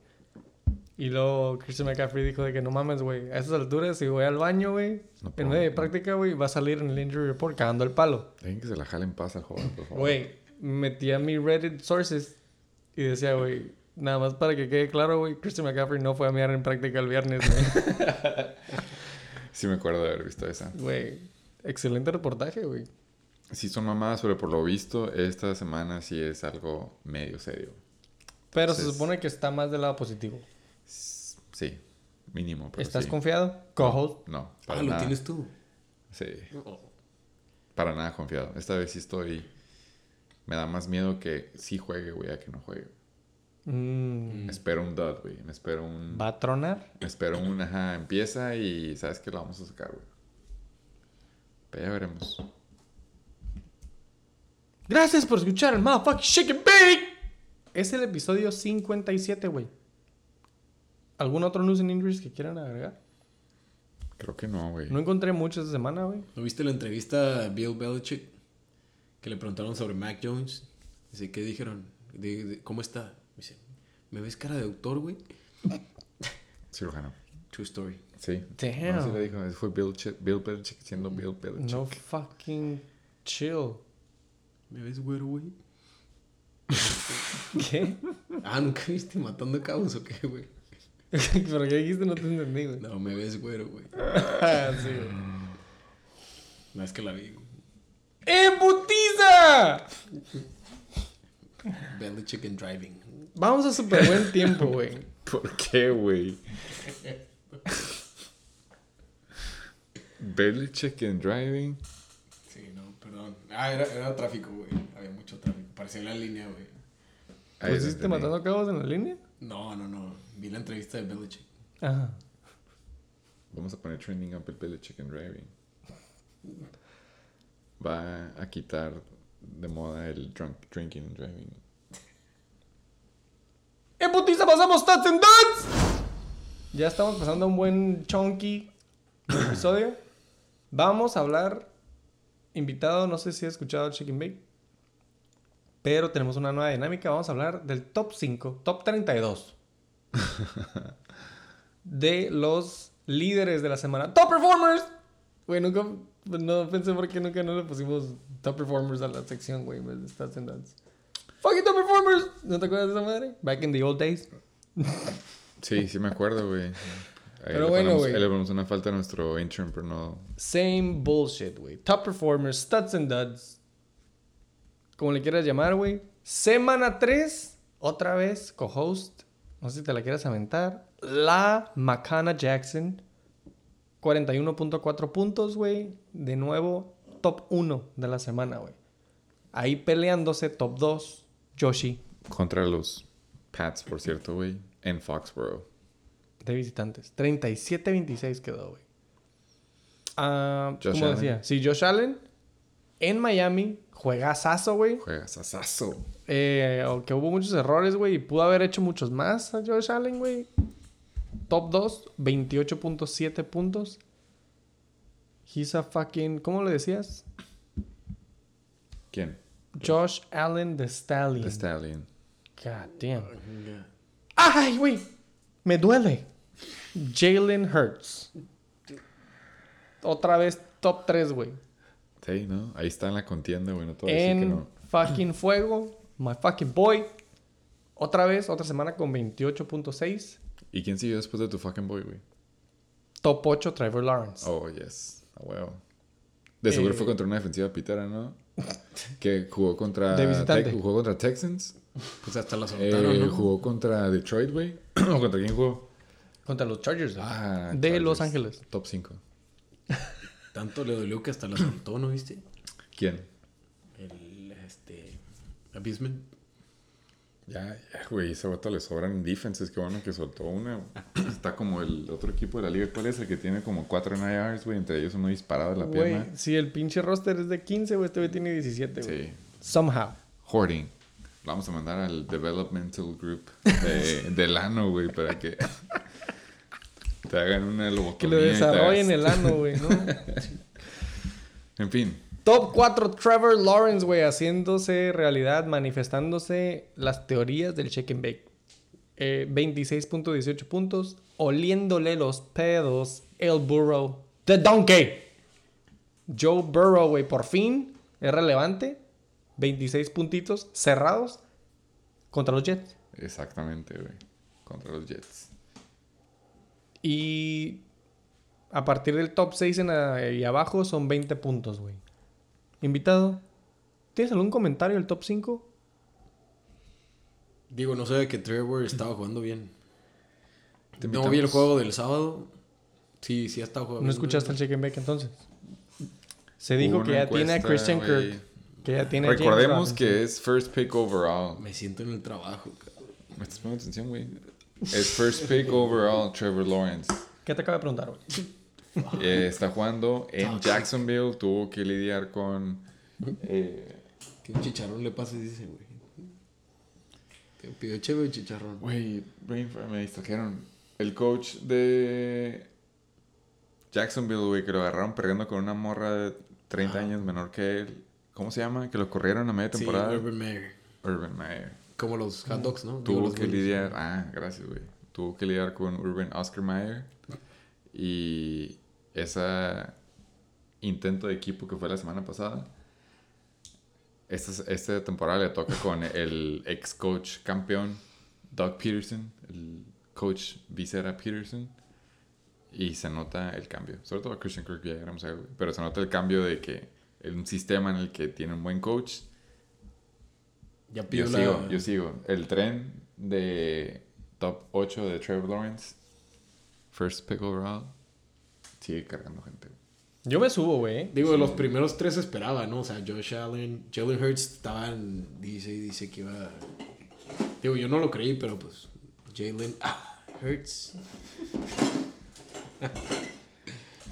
Y luego Christian McCaffrey dijo de que no mames, güey, a esas alturas si voy al baño, güey, No en medio de práctica, güey, va a salir en el injury report cagando el palo. Dejen que se la jale en paz al joven, por favor. Güey, metí a mi Reddit sources y decía, güey, nada más para que quede claro, güey, Christian McCaffrey no fue a mirar en práctica el viernes, güey. Sí me acuerdo de haber visto esa. Güey, excelente reportaje, güey. Sí son mamadas, pero por lo visto esta semana sí es algo medio serio. Pero se supone que está más del lado positivo. Sí, mínimo. Pero ¿Estás sí. confiado? Co-host. No, para ah, lo nada. tienes tú. Sí, para nada confiado. Esta vez sí estoy... Me da más miedo que sí juegue, güey, a que no juegue. Mm, Me espero un dud, güey. Me espero un... ¿Va a tronar? Me espero un... Ajá, empieza y sabes que lo vamos a sacar, güey. Pero ya veremos. Gracias por escuchar el motherfucking Shake and Bake. Es el episodio 57, güey. ¿Algún otro news and injuries que quieran agregar? Creo que no, güey. No encontré mucho esta semana, güey. ¿No viste la entrevista a Bill Belichick? Que le preguntaron sobre Mac Jones. Dice, ¿qué dijeron? De- de- ¿Cómo está? Dice, ¿me ves cara de doctor, güey? Cirujano. True story. Sí. Damn. No, le dijo. Fue Bill, Ch- Bill Belichick siendo Bill Belichick. No fucking chill. ¿Me ves güero, güey? ¿Qué? Ah, ¿nunca viste matando cabos o qué, güey? ¿Pero qué dijiste? No te entendí, güey. No, me ves güero, güey. Ah, sí, güey. No es que la vi, güey. ¡Eh, putiza! And driving. Vamos a súper buen tiempo, güey. ¿Por qué, güey? Belichick and driving. Sí, no, perdón. Ah, era, era tráfico, güey. Había mucho tráfico. Parecía la línea, güey. ¿Pusiste matando cabos en la línea? No, no, no. Vi la entrevista de Belichick. Ajá. Vamos a poner trending up el Belichick and driving. Va a quitar de moda el drunk, drinking and driving. ¡Eh, putiza! ¡Pasamos Stats and Duds! Ya estamos pasando un buen chunky episodio. Vamos a hablar. Invitado, no sé si has escuchado el Chicken Bake. Pero tenemos una nueva dinámica. Vamos a hablar del top 5, top 32. de los líderes de la semana. ¡Top Performers! Güey, nunca. No pensé por qué nunca no le pusimos Top Performers a la sección, güey, Stats and Duds. ¡Fucking Top Performers! ¿No te acuerdas de esa madre? Back in the old days. Sí, sí me acuerdo, güey. Pero le bueno, güey. Le ponemos una falta a nuestro intern, pero no. Same bullshit, güey. Top performers, studs and duds. Como le quieras llamar, güey. Semana 3, otra vez, co-host. No sé si te la quieras aventar. La Macana Jackson. 41.4 puntos, güey. De nuevo, top 1 de la semana, güey. Ahí peleándose, top 2, Yoshi, Contra los Pats, por cierto, güey. En Foxborough. de visitantes. 37-26 quedó, güey. Ah, Josh ¿Cómo Allen. decía? Sí, Josh Allen. En Miami, juegazazo, güey. Juegas asazo. Eh, aunque hubo muchos errores, güey. Y pudo haber hecho muchos más a Josh Allen, güey. Top 2, 28.7 puntos. He's a fucking... ¿Cómo le decías? ¿Quién? Josh Allen the Stallion. The Stallion. God damn. ¡Ay, güey! Me duele. Jalen Hurts. Otra vez top 3, güey. Sí, ¿no? Ahí está en la contienda, güey. No te voy a decir que En no. fucking fuego. My fucking boy. Otra vez, otra semana con 28.6. ¿Y quién siguió después de tu fucking boy, güey? Top 8, Trevor Lawrence. Oh, yes. A huevo. De seguro Eh, fue contra una defensiva pitera, ¿no? que jugó contra... De visitante. Jugó contra Texans. Pues hasta la Eh, soltaron, ¿no? Jugó contra Detroit, güey. ¿O contra quién jugó? Contra los Chargers. güey. Ah, de Chargers. Los Ángeles. Top 5. Tanto le dolió que hasta la soltó, ¿no viste? ¿Quién? El, este... Abisman. Ya, ya, güey. Ese vato le sobran defenses. Qué bueno que soltó una. Está como el otro equipo de la liga. ¿Cuál es? El que tiene como 4 IRs, güey. Entre ellos uno disparado de la Güey, pierna. si el pinche roster es de 15, güey, este güey tiene 17, güey. Sí. Somehow. Hoarding. Lo Vamos a mandar al Developmental Group de, del ano, güey, para que te hagan una Que lobotomía. lo y te desarrollen el ano, güey, ¿no? En fin, Top 4, Trevor Lawrence, güey, haciéndose realidad, manifestándose las teorías del check and bake. Eh, 26.18 puntos, oliéndole los pedos, el Burrow, The Donkey. Joe Burrow, güey, por fin es relevante. 26 puntitos cerrados contra los Jets. exactamente, güey. Contra los Jets. Y a partir del top 6 en a- y abajo son 20 puntos, güey. Invitado, ¿tienes algún comentario del top 5? Digo, no sabía que Trevor estaba jugando bien. Te No vi el juego del sábado. Sí, sí ha estado jugando. ¿No escuchaste el check and back entonces? Se dijo que ya tiene a Christian. Kirk. Que ya tiene a James Recordemos que es first pick overall. Me siento en el trabajo, cabrón. ¿Me estás poniendo atención, güey? Es first pick overall, Trevor Lawrence. ¿Qué te acaba de preguntar, güey? Eh, está jugando en Jacksonville. Tuvo que lidiar con. eh, Que un chicharrón le pase, dice, güey. Te pidió chévere y chicharrón. Güey, me distrajeron. El coach de Jacksonville, güey, que lo agarraron perdiendo con una morra de 30 Ajá. años menor que él. ¿Cómo se llama? Que lo corrieron a media Sí, temporada. Urban Meyer. Urban Meyer. Como los hot dogs, ¿no? Tuvo que buenos. lidiar. Ah, gracias, güey. Tuvo que lidiar con Urban Oscar Mayer. Y ese intento de equipo que fue la semana pasada. Esta, esta temporada le toca con el ex coach campeón Doug Peterson, el coach Visera Peterson. Y se nota el cambio. Sobre todo a Christian Kirk, ya llegamos a él. Pero se nota el cambio de que en un sistema en el que tiene un buen coach Ya yo la... sigo, yo sigo. El tren de top 8 de Trevor Lawrence, first pick overall, sigue cargando gente. Yo me subo, güey. Digo, los primeros tres esperaba, ¿no? O sea, Josh Allen, Jalen Hurts estaban, dice, dice que iba... Digo, yo no lo creí, pero pues Jalen ah, Hurts.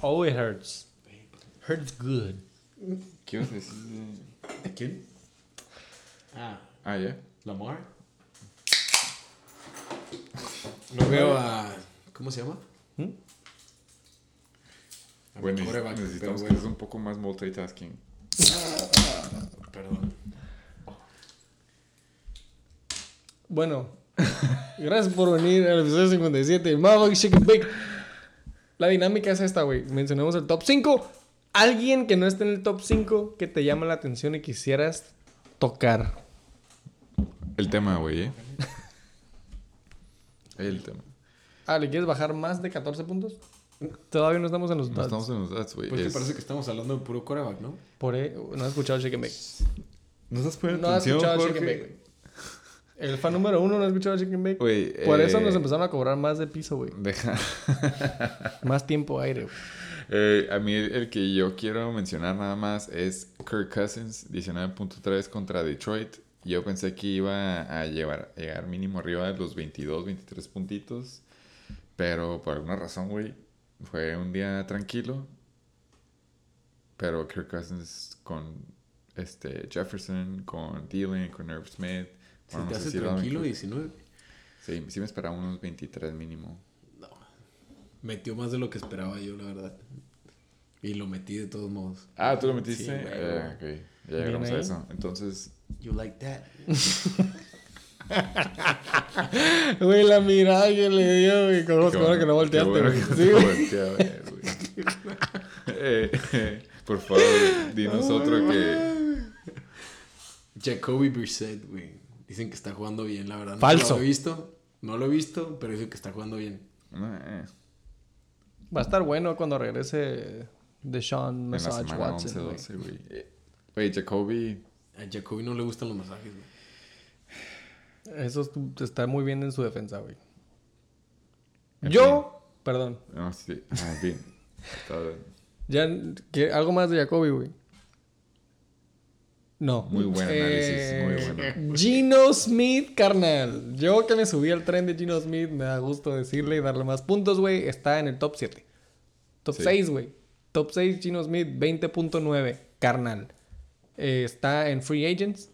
Oh, it hurts. Hurts good. ¿Quién? Ah, Ah, ya. Lamar. No veo a... ¿Cómo se llama? ¿Mm? A Bueno, necesitamos que seas un poco más multitasking. Perdón. Bueno, gracias por venir al episodio 57 de Motherfucking Chicken Bake. La dinámica es esta, güey. Mencionamos el top 5. Alguien que no esté en el top 5 que te llama la atención y quisieras tocar. El tema, güey, ¿eh? El tema. Ah, ¿le quieres bajar más de 14 puntos? Todavía no estamos en los No datos. estamos en los datos, güey. Pues que Es- parece que estamos hablando de puro quarterback, ¿no? Por ahí, no has escuchado Chicken Bake. ¿No estás poniendo No has atención, escuchado Jorge? Chicken Bake, güey. El fan número uno no ha escuchado Chicken Bake. Güey, Por eh, eso nos empezaron a cobrar más de piso, güey. Deja. Más tiempo aire, güey. Eh, a mí el, el que yo quiero mencionar nada más es Kirk Cousins, 19.3 contra Detroit. Yo pensé que iba a llevar, llegar mínimo arriba de los 22, 23 puntitos. Pero por alguna razón, güey, fue un día tranquilo. Pero Kirk Cousins con este Jefferson, con Thielen, con Irv Smith. Se bueno, te no hace si lo tranquilo inclu- 19. Sí, sí me esperaba unos 23 mínimo. No. Metió más de lo que esperaba yo, la verdad. Y lo metí de todos modos. Ah, ¿tú lo metiste? Sí. Eh, ok, ya llegamos a eso. Entonces, You like that. Güey, la mirada que le dio, güey. Como Qué ahora que no volteaste, bueno güey. Sí, no güey. Eh, eh, por favor, dinos otro que. Jacoby Brissett, güey. Dicen que está jugando bien, la verdad. No Falso. lo he visto. No lo he visto, pero dicen que está jugando bien. eh, Va a estar bueno cuando regrese Deshaun Massage Watson. 11, güey. 12, güey. Eh, Güey, Jacoby. A Jacoby no le gustan los masajes, güey. Eso es- está muy bien en su defensa, güey. En Yo, perdón. No, sí. Ah, bien. Está Ya, ¿qué- algo más de Jacoby, güey. No. muy buen análisis, Eh, muy bueno. Gino Smith, carnal. Yo que me subí al tren de Gino Smith, me da gusto decirle y darle más puntos, güey. Está en el top 7. Top Sí. 6, güey. Top 6, Gino Smith, 20.9, carnal. Eh, está en Free Agents.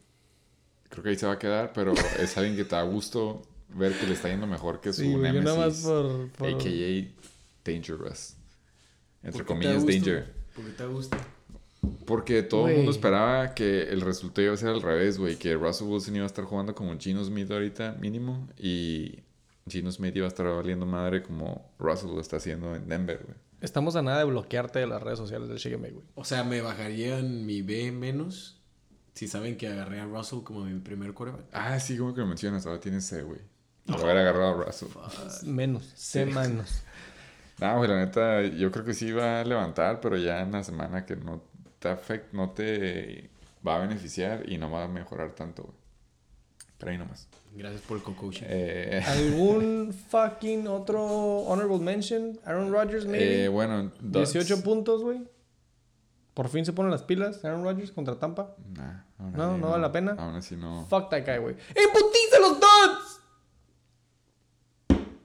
Creo que ahí se va a quedar, pero es alguien que te da gusto ver que le está yendo mejor que su Sí, güey, yo nada más nemesis. por... por- A.K.A. Dangerous. Entre ¿Por qué te da comillas, gusto? Danger. ¿Por qué te gusta? Porque todo el mundo esperaba que el resultado iba a ser al revés, güey. Que Russell Wilson iba a estar jugando como Gino Smith ahorita, mínimo. Y Gino Smith iba a estar valiendo madre como Russell lo está haciendo en Denver, güey. Estamos a nada de bloquearte de las redes sociales del Bake, güey. O sea, me bajarían mi B menos si saben que agarré a Russell como mi primer quarterback. Ah, sí, como que lo mencionas. Ahora tienes C, güey. Por haber agarrado a Russell. Menos, C menos. No, güey, la neta, yo creo que sí va a levantar, pero ya en la semana que no te afect, no te va a beneficiar y no va a mejorar tanto, güey. Pero ahí nomás. Gracias por el co-coaching. Eh, ¿Algún fucking otro honorable mention? Aaron Rodgers, maybe. eh, bueno, Ducks. 18 puntos, güey. Por fin se ponen las pilas Aaron Rodgers contra Tampa. Nah, aún No, así no vale la pena. Aún así no. Fuck that guy, güey. ¡Imputiza los Ducks!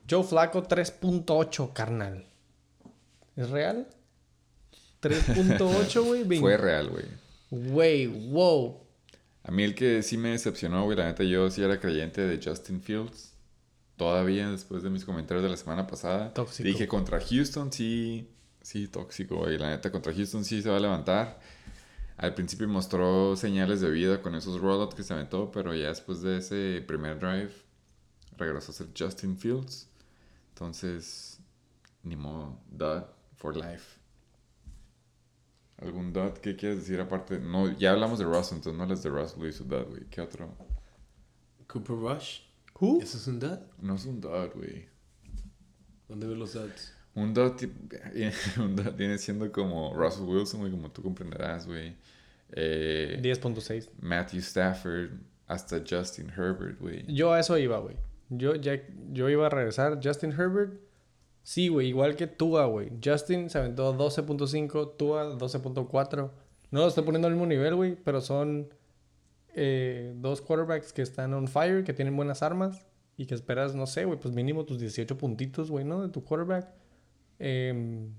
Joe Flaco 3.8, carnal. ¿Es real? 3.8, güey. Fue real, güey. Güey, wow. A mí el que sí me decepcionó, güey, la neta, yo sí era creyente de Justin Fields. Todavía después de mis comentarios de la semana pasada. Tóxico. Dije contra Houston sí, sí, tóxico, güey. La neta, contra Houston sí se va a levantar. Al principio mostró señales de vida con esos rollouts que se aventó, pero ya después de ese primer drive regresó a ser Justin Fields. Entonces, ni modo, dud for life. ¿Algún dud? ¿Qué quieres decir aparte? No, ya hablamos de Russell, entonces no les de Russell hizo dud, güey. ¿Qué otro? Cooper Rush. ¿Who? ¿Eso es un dad? No es un dud, güey. ¿Dónde ves los dads? Un ti- un dud viene siendo como Russell Wilson, güey, como tú comprenderás, güey. Eh, 10.6. Matthew Stafford, hasta Justin Herbert, güey. Yo a eso iba, güey. Yo ya yo iba a regresar. Justin Herbert. Sí, güey, igual que Tua, güey. Justin se aventó 12.5, Tua 12.4. No lo estoy poniendo al mismo nivel, güey, pero son eh, dos quarterbacks que están on fire, que tienen buenas armas y que esperas, no sé, güey, pues mínimo tus 18 puntitos, güey, ¿no? De tu quarterback. Em,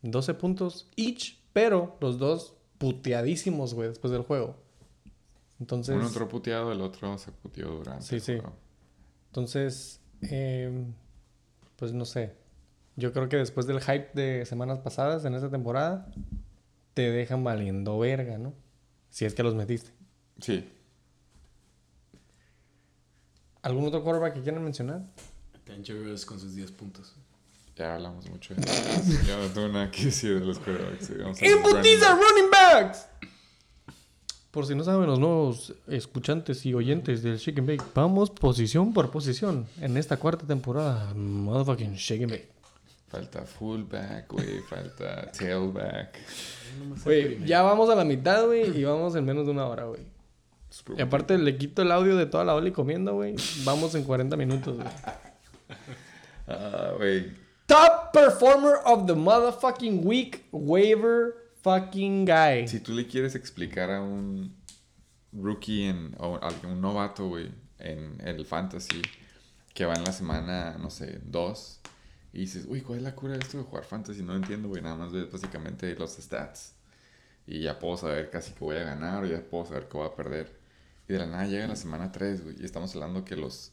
12 puntos each, pero los dos puteadísimos, güey, después del juego. Entonces... Uno entró puteado, el otro se puteó durante. Sí, el sí. juego. Entonces, em, pues no sé. Yo creo que después del hype de semanas pasadas en esta temporada, te dejan valiendo verga, ¿no? Si es que los metiste. Sí. ¿Algún otro quarterback que quieran mencionar? Dangerous con sus 10 puntos. Ya hablamos mucho de eso. Ya no tengo nada que decir de los quarterbacks. sí, vamos a ¡En los running putiza, backs. running backs! Por si no saben los nuevos escuchantes y oyentes del Shake and Bake, vamos posición por posición en esta cuarta temporada. Motherfucking Shake and Bake. Falta fullback, güey. Falta tailback. Güey, ya vamos a la mitad, güey, y vamos en menos de una hora, güey. Y aparte le quito el audio de toda la Oli comiendo, güey. Vamos en 40 minutos, güey. Ah, güey. Top performer of the motherfucking week, waiver fucking guy. Si tú le quieres explicar a un rookie en, o a un novato, güey, en el fantasy, que va en la semana, no sé, dos, y dices, uy, ¿cuál es la cura de esto de jugar fantasy? No entiendo, güey, nada más ves básicamente los stats. Y ya puedo saber casi que voy a ganar o ya puedo saber que voy a perder. Y de la nada llega la semana 3, güey, y estamos hablando que los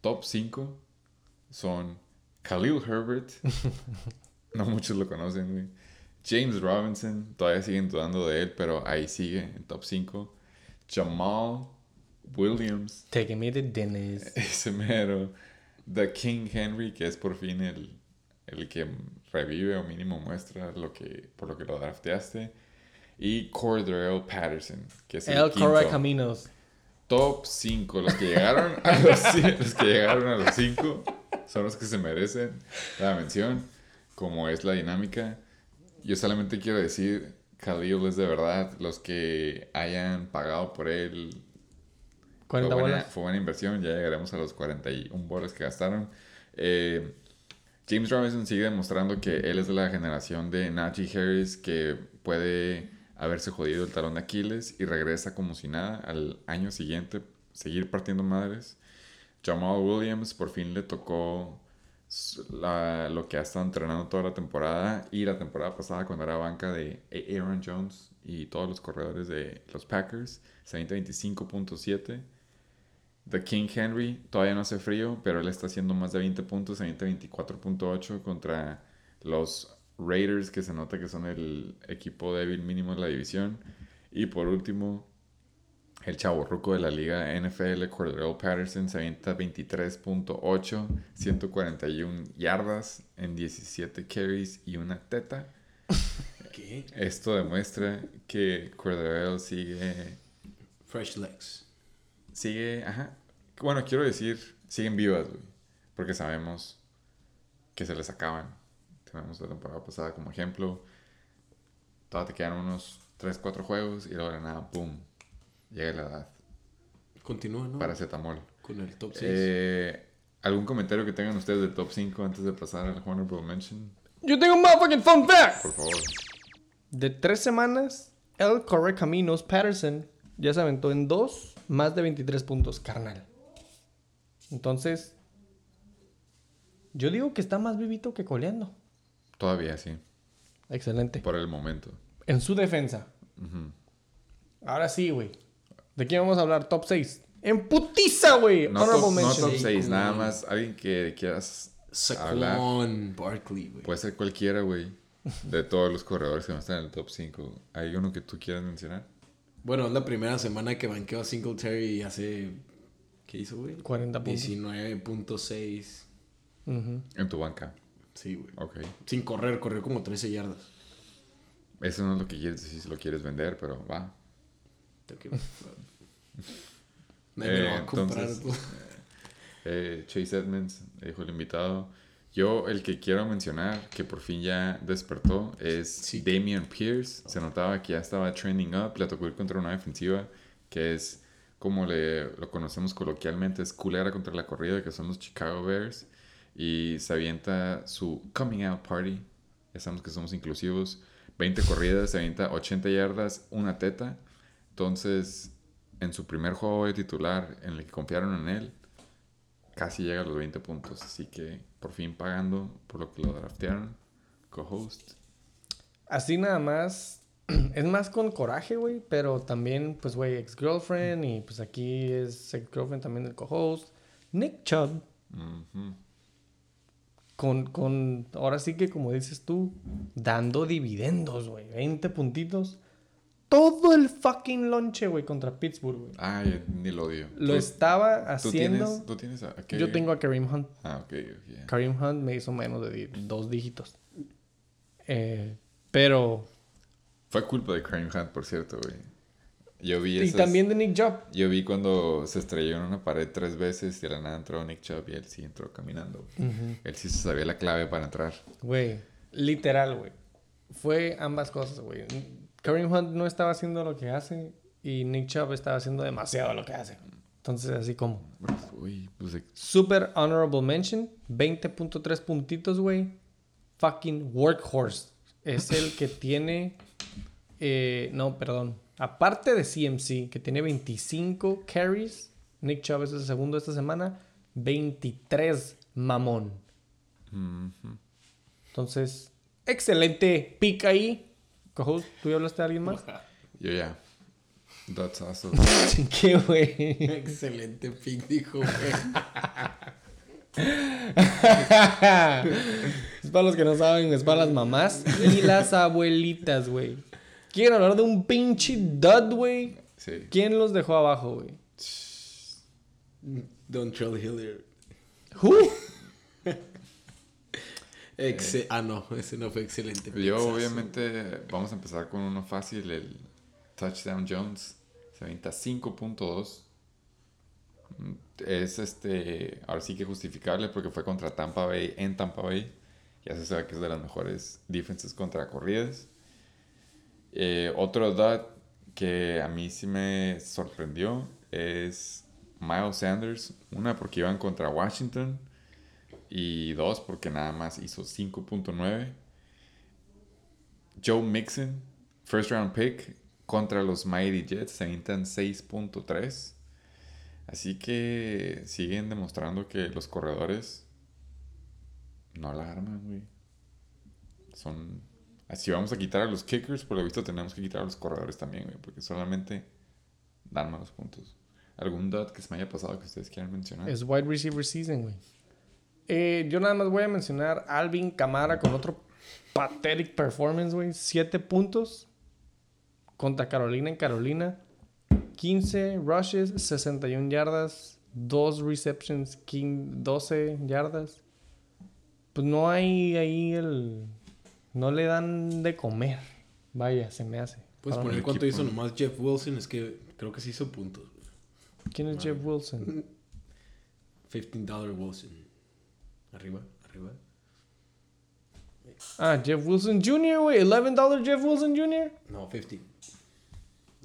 top 5 son Khalil Herbert. no muchos lo conocen, güey. James Robinson, todavía siguen dudando de él, pero ahí sigue en top 5. Jamal Williams, Taking me to Dennis. ese mero. The King Henry, que es por fin el, el que revive o mínimo muestra lo que, por lo que lo drafteaste. Y Cordell Patterson, que es el, El quinto. Caminos. Top 5. Los que llegaron a los, los que llegaron a los 5 son los que se merecen la mención, como es la dinámica. Yo solamente quiero decir, Khalil es de verdad, los que hayan pagado por él, fue 40 buena, bolas. fue buena inversión, ya llegaremos a los 41 bolas que gastaron. Eh, James Robinson sigue demostrando que él es de la generación de Najee Harris que puede haberse jodido el talón de Aquiles y regresa como si nada al año siguiente seguir partiendo madres. Jamal Williams por fin le tocó la- lo que ha estado entrenando toda la temporada y la temporada pasada cuando era banca de Aaron Jones y todos los corredores de los Packers, se avienta 25.7. The King Henry todavía no hace frío, pero él está haciendo más de 20 puntos, se avienta 24.8 contra los Raiders, que se nota que son el equipo débil mínimo de la división. Y por último, el chavo ruco de la liga NFL, Cordell Patterson, se avienta 23.8, 141 yardas en 17 carries y una teta. ¿Qué? Esto demuestra que Cordell sigue, Fresh legs. Sigue, ajá. Bueno, quiero decir, siguen vivas, güey. Porque sabemos que se les acaban. Tenemos la temporada pasada como ejemplo. Todavía te quedan unos 3, 4 juegos y luego de nada, boom, llega la edad. Continúa, ¿no? Paracetamol. Con el top 6. Eh, ¿Algún comentario que tengan ustedes del top 5 antes de pasar al Honorable Mention? Yo tengo un motherfucking fun fact. Por favor. De tres semanas, el Corre Caminos Patterson ya se aventó en dos más de 23 puntos, carnal. Entonces, yo digo que está más vivito que coleando. Todavía sí, Excelente. por el momento. En su defensa. Ahora sí, güey. ¿De quién vamos a hablar? Top 6. En putiza, güey. No Honorable top, no top 6, Sí, nada más alguien que quieras hablar. Saquon Barkley, güey. Puede ser cualquiera, güey. De todos los corredores que van a estar en el top 5. ¿Hay uno que tú quieras mencionar? Bueno, es la primera semana que banqueó a Singletary hace... ¿Qué hizo, güey? 40 puntos. 19.6. Ujú. En tu banca. Sí, güey. Ok. Sin correr, corrió como 13 yardas. Eso no es lo que quieres decir si lo quieres vender, pero va. Tengo que- Nadie me lo va Eh, a comprar. entonces, tú. Eh, Chase Edmonds, dijo el invitado. Yo, el que quiero mencionar, que por fin ya despertó, es Sí. Damian Pierce. Se notaba que ya estaba trending up. Le tocó ir contra una defensiva que es, como le, lo conocemos coloquialmente, es culera contra la corrida, que son los Chicago Bears. Y se avienta su coming out party. Ya sabemos que somos inclusivos. 20 corridas, se avienta 80 yardas, una teta. Entonces, en su primer juego de titular, en el que confiaron en él, casi llega a los 20 puntos. Así que por fin pagando por lo que lo draftearon. Co-host. Así nada más. Es más con coraje, güey. Pero también, pues, güey, ex-girlfriend. Y pues aquí es ex-girlfriend también del co-host. Nick Chubb. Con, con, ahora sí que como dices tú, dando dividendos, güey. 20 puntitos. Todo el fucking lonche, güey, contra Pittsburgh, güey. Ay, ni lo odio. Lo ¿Tú- estaba ¿Tú haciendo. tienes, ¿Tú tienes a? Yo tengo a Kareem Hunt. Ah, ok, ok. Kareem Hunt me hizo menos de dos dígitos. Eh, pero. Fue culpa de Crime Hunt, por cierto, güey. Yo vi Y esas- también de Nick Chubb. Yo vi cuando se estrelló en una pared tres veces y de la nada entró Nick Chubb y él sí entró caminando. Él sí sabía la clave para entrar. Güey, literal, güey. Fue ambas cosas, güey. Kareem Hunt no estaba haciendo lo que hace y Nick Chubb estaba haciendo demasiado lo que hace. Entonces, así como. Uy, pues Super honorable mention. 20.3 puntitos, güey. Fucking workhorse. Es el que tiene. eh, no, perdón. Aparte de CMC, que tiene 25 carries. Nick Chubb es el segundo esta semana. 23 mamón. Entonces, excelente pick ahí. Co-host, ¿tú ya hablaste de alguien más? Yo ya. That's awesome. ¿Qué, güey? Excelente pick, dijo, güey. es para los que no saben, es para las mamás y las abuelitas, güey. ¿Quieren hablar de un pinche dud, güey? Sí. ¿Quién los dejó abajo, güey? Don Trell Hiller. ¿Who? Ah, no, ese no fue excelente. Yo pixazo. obviamente vamos a empezar con uno fácil, el Touchdown Jones. Se avienta 5.2. Mm, Es este, ahora sí que justificable porque fue contra Tampa Bay en Tampa Bay. Ya se sabe que es de las mejores defenses contra corridas. Eh, otro dot que a mí sí me sorprendió es Miles Sanders. Una porque iban contra Washington y dos porque nada más hizo 5.9. Joe Mixon, first round pick contra los Mighty Jets, se avientan 6.3. Así que siguen demostrando que los corredores no la arman, güey. Son. Así vamos a quitar a los kickers, por lo visto tenemos que quitar a los corredores también, güey, porque solamente dan malos puntos. ¿Algún dot que se me haya pasado que ustedes quieran mencionar? Es wide receiver season, güey. Eh, yo nada más voy a mencionar Alvin Camara con otro pathetic performance, güey. 7 puntos contra Carolina en Carolina. 15 rushes, 61 yardas, 2 receptions, 15 12 yardas. Pues no hay ahí el... No le dan de comer. Vaya, se me hace. Puedes Para- poner cuánto hizo nomás Jeff Wilson, es que creo que sí hizo puntos. ¿Quién es Jeff Wilson? $15 Wilson. Arriba, arriba. Ah, Jeff Wilson Jr., güey. $11 Jeff Wilson Jr. No, 50.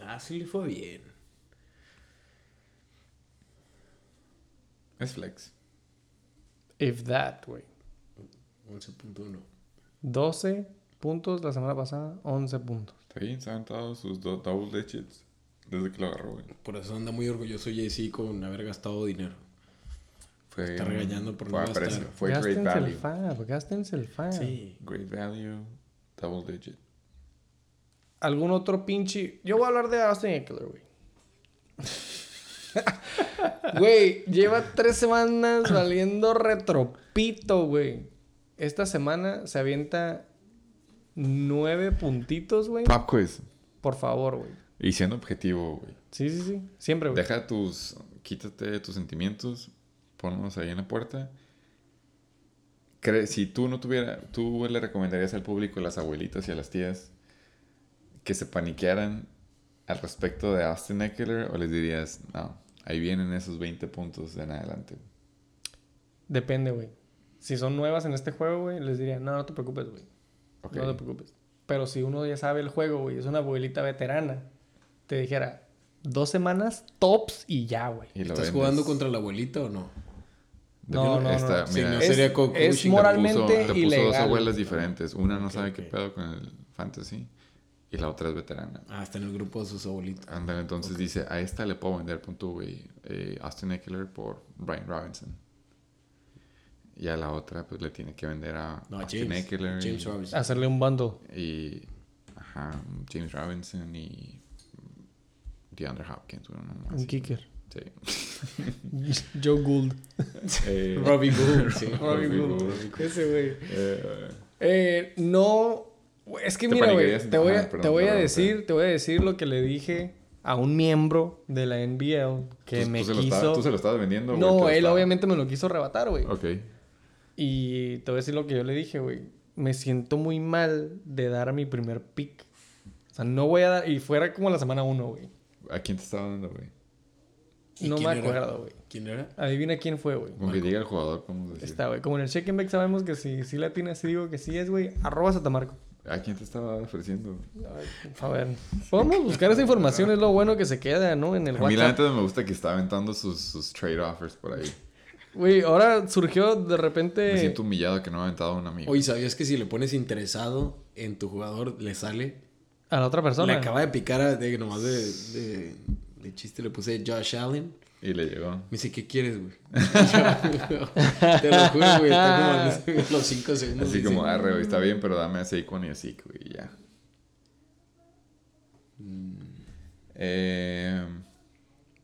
Ah, sí le fue bien. Es flex. If that, güey. 11.1. 12 puntos la semana pasada, 11 puntos. Está bien, se han aventado sus do- double digits desde que lo agarró, güey. Por eso anda muy orgulloso JC con haber gastado dinero. Fue, Está regañando por fue no a precio, gastar. Fue great gástense el value. fab, gástense el fab. Sí. Great value, double digit. ¿Algún otro pinche? Yo voy a hablar de Austin Eckler, güey. Güey, lleva tres semanas valiendo retropito, güey. Esta semana se avienta nueve puntitos, güey. Pop quiz. Por favor, güey. Y siendo objetivo, güey. Sí, sí, sí. Siempre, güey. Deja tus. Quítate tus sentimientos. Ponlos ahí en la puerta. Cre- si tú no tuviera. Tú le recomendarías al público, a las abuelitas y a las tías, que se paniquearan al respecto de Austin Eckler o les dirías, no, ahí vienen esos 20 puntos de en adelante. Depende, güey. Si son nuevas en este juego, güey, les diría, no, no te preocupes, güey. No te preocupes. Pero si uno ya sabe el juego, güey, es una abuelita veterana, te dijera, dos semanas tops y ya, güey. ¿Estás vendes. jugando contra la abuelita o no? No, no, Esta- no. Sí, mira, no Es- sería es coaching. moral- te puso- moralmente te puso dos ilegal. abuelas diferentes. Una no sabe qué pedo con el fantasy y la otra es veterana. Ah, está en el grupo de sus abuelitos. Entonces dice, a esta le puedo vender, punto, güey, eh, Austin Eckler por Brian Robinson. Y a la otra, pues le tiene que vender a No, Austin James. Eckler. James y, Robinson. Hacerle un bundle. y, ajá, James Robinson y DeAndre Hopkins. Bueno, no, Un así. kicker. Sí. Joe Gould. Eh, Robbie Gould, sí. Robbie Robbie Gould. Gould. Ese, güey. eh, Eh, no. Es que mira, güey. Te voy a, perdón, te voy a perdón, decir, te voy a decir lo que le dije a un miembro de la NBL que tú- me tú se lo quiso. tú se lo estabas vendiendo. güey, no, él obviamente me lo quiso arrebatar, güey. Ok. Y te voy a decir lo que yo le dije, güey. Me siento muy mal de dar mi primer pick. O sea, no voy a dar. Y fuera como la semana 1, güey. ¿A quién te estaba dando, güey? ¿Y No me era? acuerdo, güey. ¿Quién era? Adivina quién fue, güey. Con que diga el jugador, podemos decir. Está, güey. Como en el check and back sabemos que si, si la tiene, si digo que sí es, güey. Arroba Satamarco. ¿A quién te estaba ofreciendo? Ay, A ver. Podemos buscar esa información, es lo bueno que se queda, ¿no? En el A mí la WhatsApp. neta me gusta que está aventando sus, sus trade offers por ahí. Güey, ahora surgió de repente. Me siento humillado que no ha aventado un amigo. Oye, ¿sabías que si le pones interesado en tu jugador, le sale? A la otra persona. Le acaba de picar a, de, nomás de, de, de chiste le puse Josh Allen. Y le llegó. Me dice, ¿qué quieres, güey? Te lo juro, güey. Está como en los 5 segundos. Así dice, como, arre, güey, está bien, pero dame a Saquon y a Zeke, güey, y ya. Eh,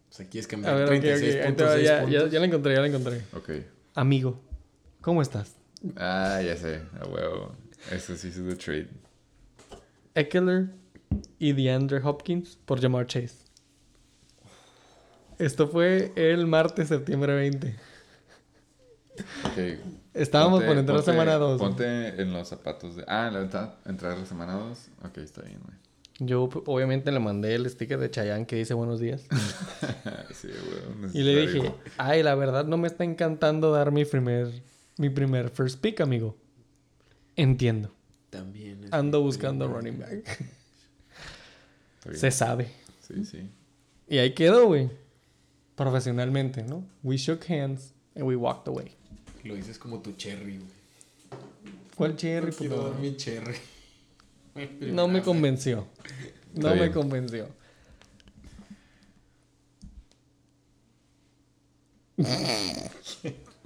Pues aquí es cambiar ver, ok, ok. 36 ahí te va, puntos, ya, 6 ya, puntos. ya la encontré, ya la encontré. ok. Amigo, ¿cómo estás? Ah, ya sé, a huevo. Eso sí es de trade. Eckler y DeAndre Hopkins por Jamar Chase. Esto fue el martes, septiembre 20. Ok. Estábamos Ponte- por entrar a ponte- semana 2. Ponte en los zapatos de. Ah, la verdad, entrar a la semana 2. Ok, está bien, güey. Yo obviamente le mandé el sticker de Chayanne que dice buenos días. sí, güey. Y le dije, ay, la verdad no me está encantando dar mi primer, mi primer first pick, amigo. Entiendo. También. es- Ando buscando running back. Se sabe. Sí, sí. Y ahí quedó, güey. Profesionalmente, ¿no? We shook hands and we walked away. Lo dices como tu cherry, güey. ¿Cuál cherry, No quiero dar mi cherry. No me convenció. No me convenció.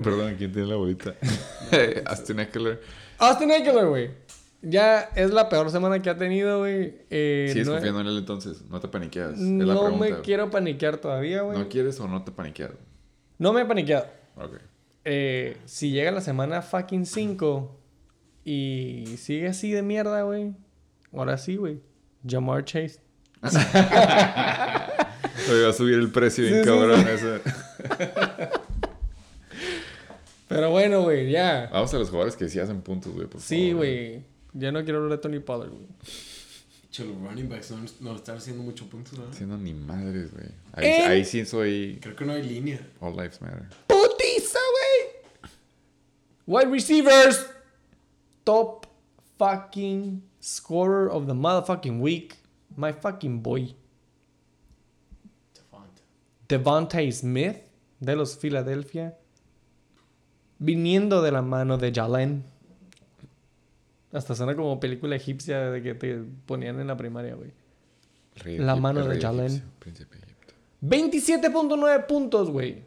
Perdón, ¿quién tiene la bolita? Austin Eckler. Austin Eckler, güey. Ya es la peor semana que ha tenido, güey. Eh, ¿Sigues no, confiando en él entonces? No te paniqueas. es la no pregunta. me quiero paniquear todavía, güey. ¿No No, quieres o no te paniqueas? me he paniqueado. Ok. Eh, si llega la semana fucking 5 y sigue así de mierda, güey. Ahora sí, güey. Jamar Chase. Oye, va a subir el precio bien Sí, cabrón sí. ese. Pero bueno, güey, ya. Vamos a los jugadores que sí hacen puntos, güey, Sí, güey. Ya no quiero hablar de Tony Pollard, güey. Che, los running backs no, no están haciendo muchos puntos, ¿verdad? Haciendo ni madres, güey. Ahí, En- ahí sí soy Creo que no hay línea. All Lives Matter. ¡Putiza, güey! Wide receivers. Top fucking scorer of the motherfucking week. My fucking boy. Devontae Smith de los Philadelphia. Viniendo de la mano de Jalen. Hasta suena como película egipcia de que te ponían en la primaria, güey. La mano de Jalen. egipcio, Príncipe de Egipto. 27.9 puntos, güey.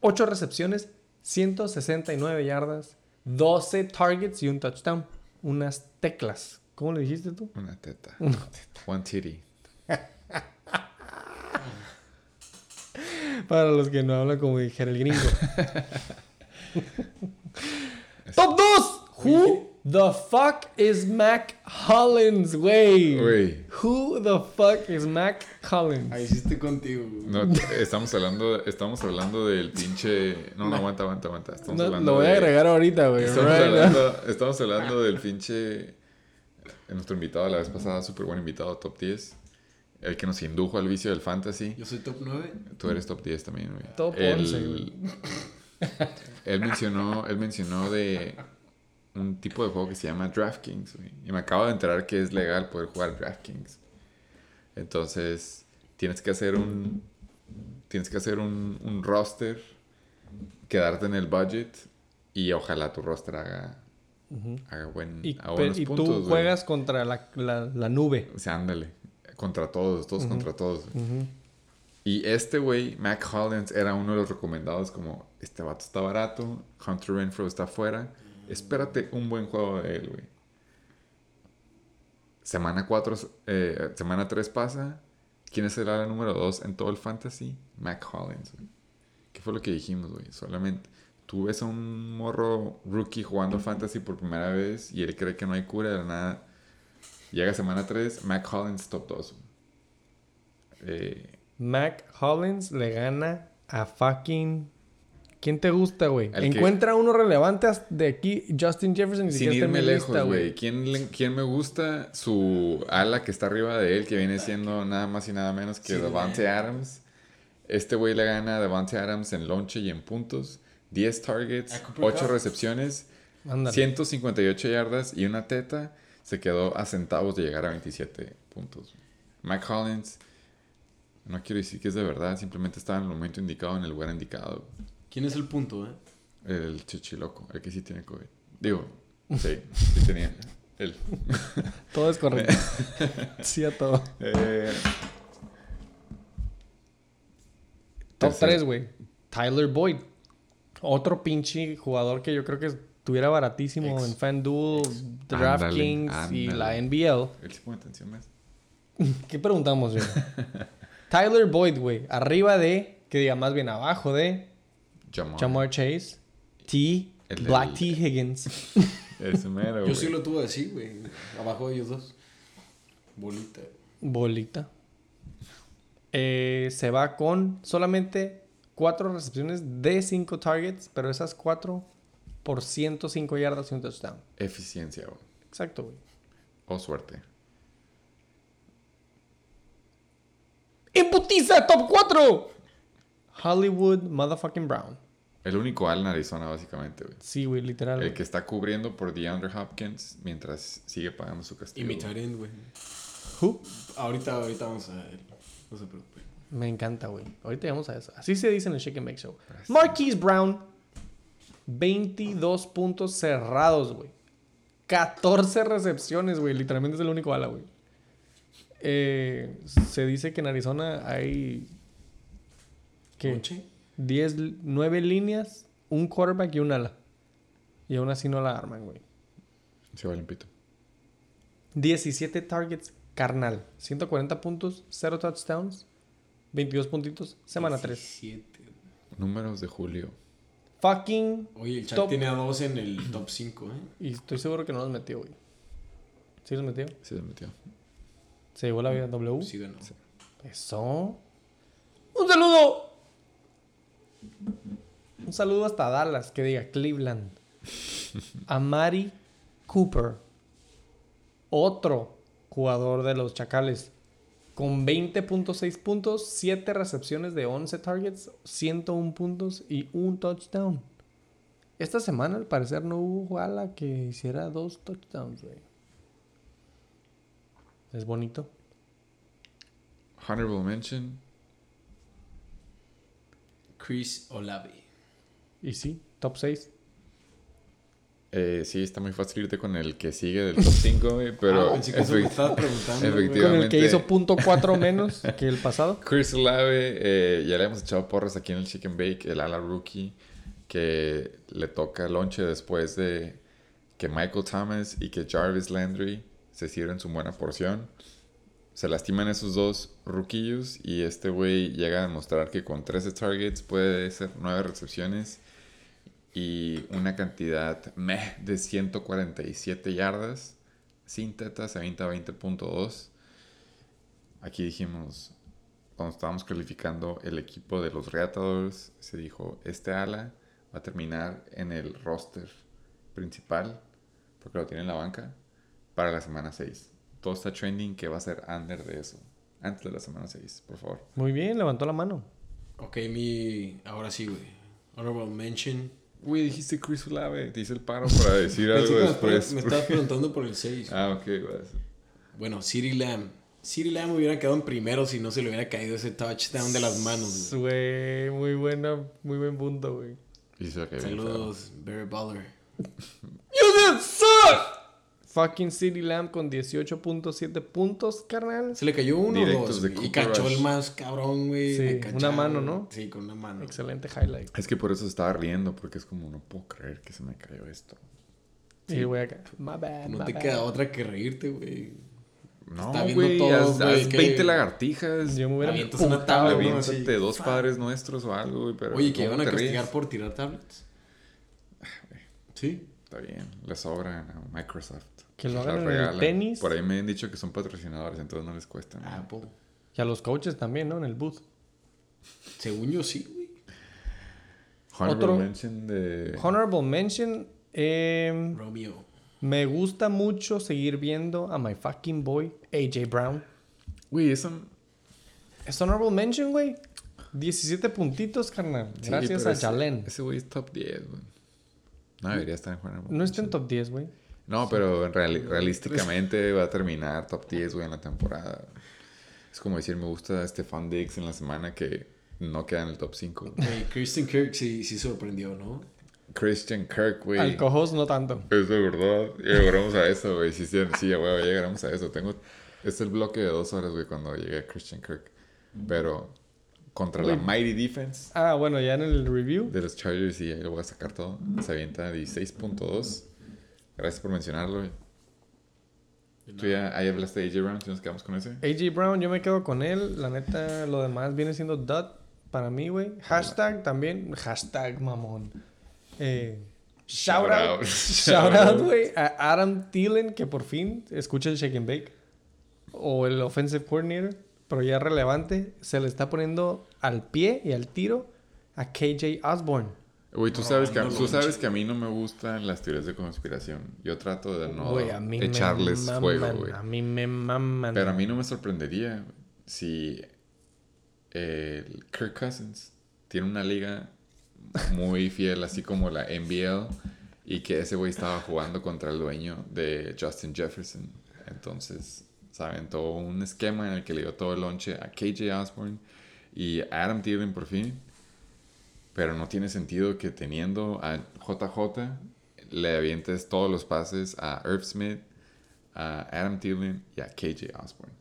8 recepciones, 169 yardas, 12 targets y un touchdown. Unas teclas. ¿Cómo le dijiste tú? Una teta. Una One titty. Para los que no hablan como dijera el gringo. Top 2. Who the fuck is Mac Hollins, güey? Güey. Who the fuck is Mac Hollins? Ahí sí estoy contigo. güey. No, estamos hablando, estamos hablando del pinche. No, no, aguanta, aguanta, aguanta. Estamos No, hablando lo voy a agregar ahorita, güey. Estamos Right now. hablando, estamos hablando del pinche. Nuestro invitado la vez pasada, súper buen invitado, top 10. El que nos indujo al vicio del fantasy. Yo soy top 9. Tú eres top 10 también, güey. Top Él- 11, güey. Él mencionó, él mencionó de un tipo de juego que se llama DraftKings, güey. Y me acabo de enterar que es legal poder jugar DraftKings. Entonces, tienes que hacer un. Tienes que hacer un, un roster, quedarte en el budget y ojalá tu roster haga, haga buen, Y, buenos y puntos. tú güey. juegas contra la, la, la nube. O sea, ándale. Contra todos, todos contra todos. güey. Y este güey, Mac Hollins, era uno de los recomendados como, este vato está barato, Hunter Renfro está afuera, espérate un buen juego de él, güey. Semana 4, semana 3 pasa, ¿quién es el número 2 en todo el fantasy? Mac Hollins, güey. ¿Qué fue lo que dijimos, güey? Solamente, tú ves a un morro rookie jugando fantasy por primera vez y él cree que no hay cura de nada. Llega semana 3, Mac Hollins top 2. Eh, Mac Hollins le gana a fucking. ¿Quién te gusta, güey? Al que- Encuentra uno relevante de aquí, Justin Jefferson. Ni Sin irme lejos, güey. ¿Quién, ¿Quién me gusta? Su ala que está arriba de él, que viene siendo nada más y nada menos que Sí, Devante Adams. Este güey le gana a Devante Adams en lonche y en puntos. 10 targets, A Cooper 8 Cup. recepciones, Ándale. 158 yardas y una teta. Se quedó a centavos de llegar a 27 puntos. Mac Hollins, no quiero decir que es de verdad, simplemente estaba en el momento indicado, en el lugar indicado. ¿Quién es el punto, eh? El chichiloco, el que sí tiene COVID. Digo, sí, sí tenía. Él. Todo es correcto. sí a todo. Eh, Top tercer- 3, güey. Tyler Boyd. Otro pinche jugador que yo creo que estuviera baratísimo Ex- en FanDuel, DraftKings y la. NBL. Él sí pone atención más. ¿Qué preguntamos, güey? Tyler Boyd, güey. Arriba de, que diga más bien abajo de Jamar. Jamar Chase, T, El Black del- T Higgins. Ese mero, Yo sí lo tuve así, güey. Abajo de ellos dos. Bolita. Bolita. Eh, se va con solamente cuatro recepciones de cinco targets, pero esas cuatro por 105 yardas y un touchdown. Eficiencia, güey. Exacto, güey. O suerte. ¡Imputiza! ¡Top 4! Hollywood Motherfucking Brown. El único al en Arizona, básicamente, güey. Sí, güey, literal. El que está cubriendo por DeAndre Hopkins mientras sigue pagando su Y castigo. mi tight end, güey. Who? Ahorita, ahorita vamos a ver. No se preocupe. Me encanta, güey. Ahorita llegamos a eso. Así se dice en el Shake and Bake Show. Marquise Brown. 22 puntos cerrados, güey. 14 recepciones, güey. Literalmente es el único ala, güey. Eh, se dice que en Arizona hay... ¿Qué? ¿Ponche? 10, 9 líneas, un quarterback y un ala. Y aún así no la arman, güey. Se va limpito. 17 targets, carnal. 140 puntos, 0 touchdowns, 22 puntitos, semana 3. 17. Números de Julio. Fucking. Oye, el chat Top. tiene a dos en el top 5, ¿eh? Y estoy seguro que no los metió, güey. ¿Sí los metió? Se le metió. Se llevó la vida W. Sí ganó. Eso. Un saludo. Un saludo hasta Dallas, que diga Cleveland. Amari Cooper. Otro jugador de los Chacales. Con 20.6 puntos, 7 recepciones de 11 targets, 101 puntos y un touchdown. Esta semana, al parecer, no hubo jugada que hiciera dos touchdowns. Es bonito. Honorable mention. Chris Olave. Y sí, top 6. Eh, sí, está muy fácil irte con el que sigue del top 5, güey. Pero Ah, me efect- estabas preguntando, güey. Con el que Efectivamente. hizo punto .4 menos que el pasado. Chris Olave, eh, ya le hemos echado porras aquí en el Chicken Bake, el ala rookie, que le toca lonche después de que Michael Thomas y que Jarvis Landry se sirven su buena porción. Se lastiman esos dos ruquillos y este güey llega a demostrar que con 13 targets puede ser 9 recepciones y una cantidad meh de 147 yardas sin tetas a 20 a 20.2. Aquí dijimos, cuando estábamos calificando el equipo de los Reatadores, se dijo, este ala va a terminar en el roster principal, porque lo tiene en la banca, para la semana 6. Todo está trending que va a ser under de eso, antes de la semana 6, por favor. Muy bien, levantó la mano. Ok, mi. Ahora sí, güey. Honorable mention. Güey, dijiste Chris Olave, te hice el paro para decir algo me después. Me estabas preguntando por el 6. Ah, ok, vas. Bueno, City Lamb. City Lamb hubiera quedado en primero si no se le hubiera caído ese touchdown de las manos. güey. Muy buena, muy buen punto, güey. Saludos, Barry Baller. You did suck! Fucking City Lamb con 18.7 puntos, carnal. Se le cayó uno o Directos dos. de y cachó Rush. el más cabrón, güey. Sí, una mano, ¿no? Sí, con una mano. Excelente highlight. Es que por eso estaba riendo, porque es como, no puedo creer que se me cayó esto. Sí, güey, acá. My bad, No my te bad. queda otra que reírte, güey. No, Está viendo güey, todos, haz, güey, haz que- 20 lagartijas. Yo me hubiera Avientas una emputado, tabla, güey. ¿no? Aviéntate así. dos padres nuestros o algo, güey, pero... Oye, que ¿cómo iban a te castigar ríes? por tirar tablets. Sí. Está bien, le sobran a Microsoft. Que lo hagan en el tenis. Por ahí me han dicho que son patrocinadores, entonces no les cuesta. nada. Apple. Y a los coaches también, ¿no? En el booth. Según yo, sí, güey. Honorable Otro- mention de... Honorable mention. eh, Romeo. me gusta mucho seguir viendo a my fucking boy, AJ Brown. Güey, eso... Es honorable mention, güey. 17 puntitos, carnal. sí, Gracias a Jalen. Ese güey es top 10, güey. No debería estar en Honorable No está en mention. top 10, güey. No, pero en reali- realísticamente va a terminar top 10, güey, en la temporada. Es como decir, me gusta Stefan Diggs en la semana que no queda en el top 5. Güey, Christian Kirk sí, sí sorprendió, ¿no? Christian Kirk, güey. Al cojos no tanto. Es de verdad. Ya llegaremos a eso, güey. Sí, sí, sí, güey, ya llegaremos a eso. Tengo... Es el bloque de dos horas, güey, cuando llegue a Christian Kirk. Pero contra la. Mighty Defense Ah, bueno, ya en el review. de los Chargers, sí, ahí lo voy a sacar todo. Se avienta 16.2. Gracias por mencionarlo, güey. Tú ya ahí hablaste de AJ Brown, si nos quedamos con ese. AJ Brown, yo me quedo con él. La neta, lo demás viene siendo dud para mí, güey. Hashtag también. Hashtag mamón. Eh, shout, Shout out. out. Shout out, güey. A Adam Thielen, que por fin escucha el Shake and Bake. O el Offensive Coordinator. Pero ya relevante. Se le está poniendo al pie y al tiro a KJ Osborne. Güey, tú sabes, que, tú sabes que a mí no me gustan las teorías de conspiración. Yo trato de no Güey, a mí echarles me fuego, güey. A mí me maman. Pero a mí no me sorprendería si el Kirk Cousins tiene una liga muy fiel, así como la NBL, y que ese güey estaba jugando contra el dueño de Justin Jefferson. Entonces, saben, todo un esquema en el que le dio todo el lonche a KJ Osborne y a Adam Thielen por fin. Pero no tiene sentido que teniendo a JJ le avientes todos los pases a Irv Smith, a Adam Thielen y a KJ Osborne.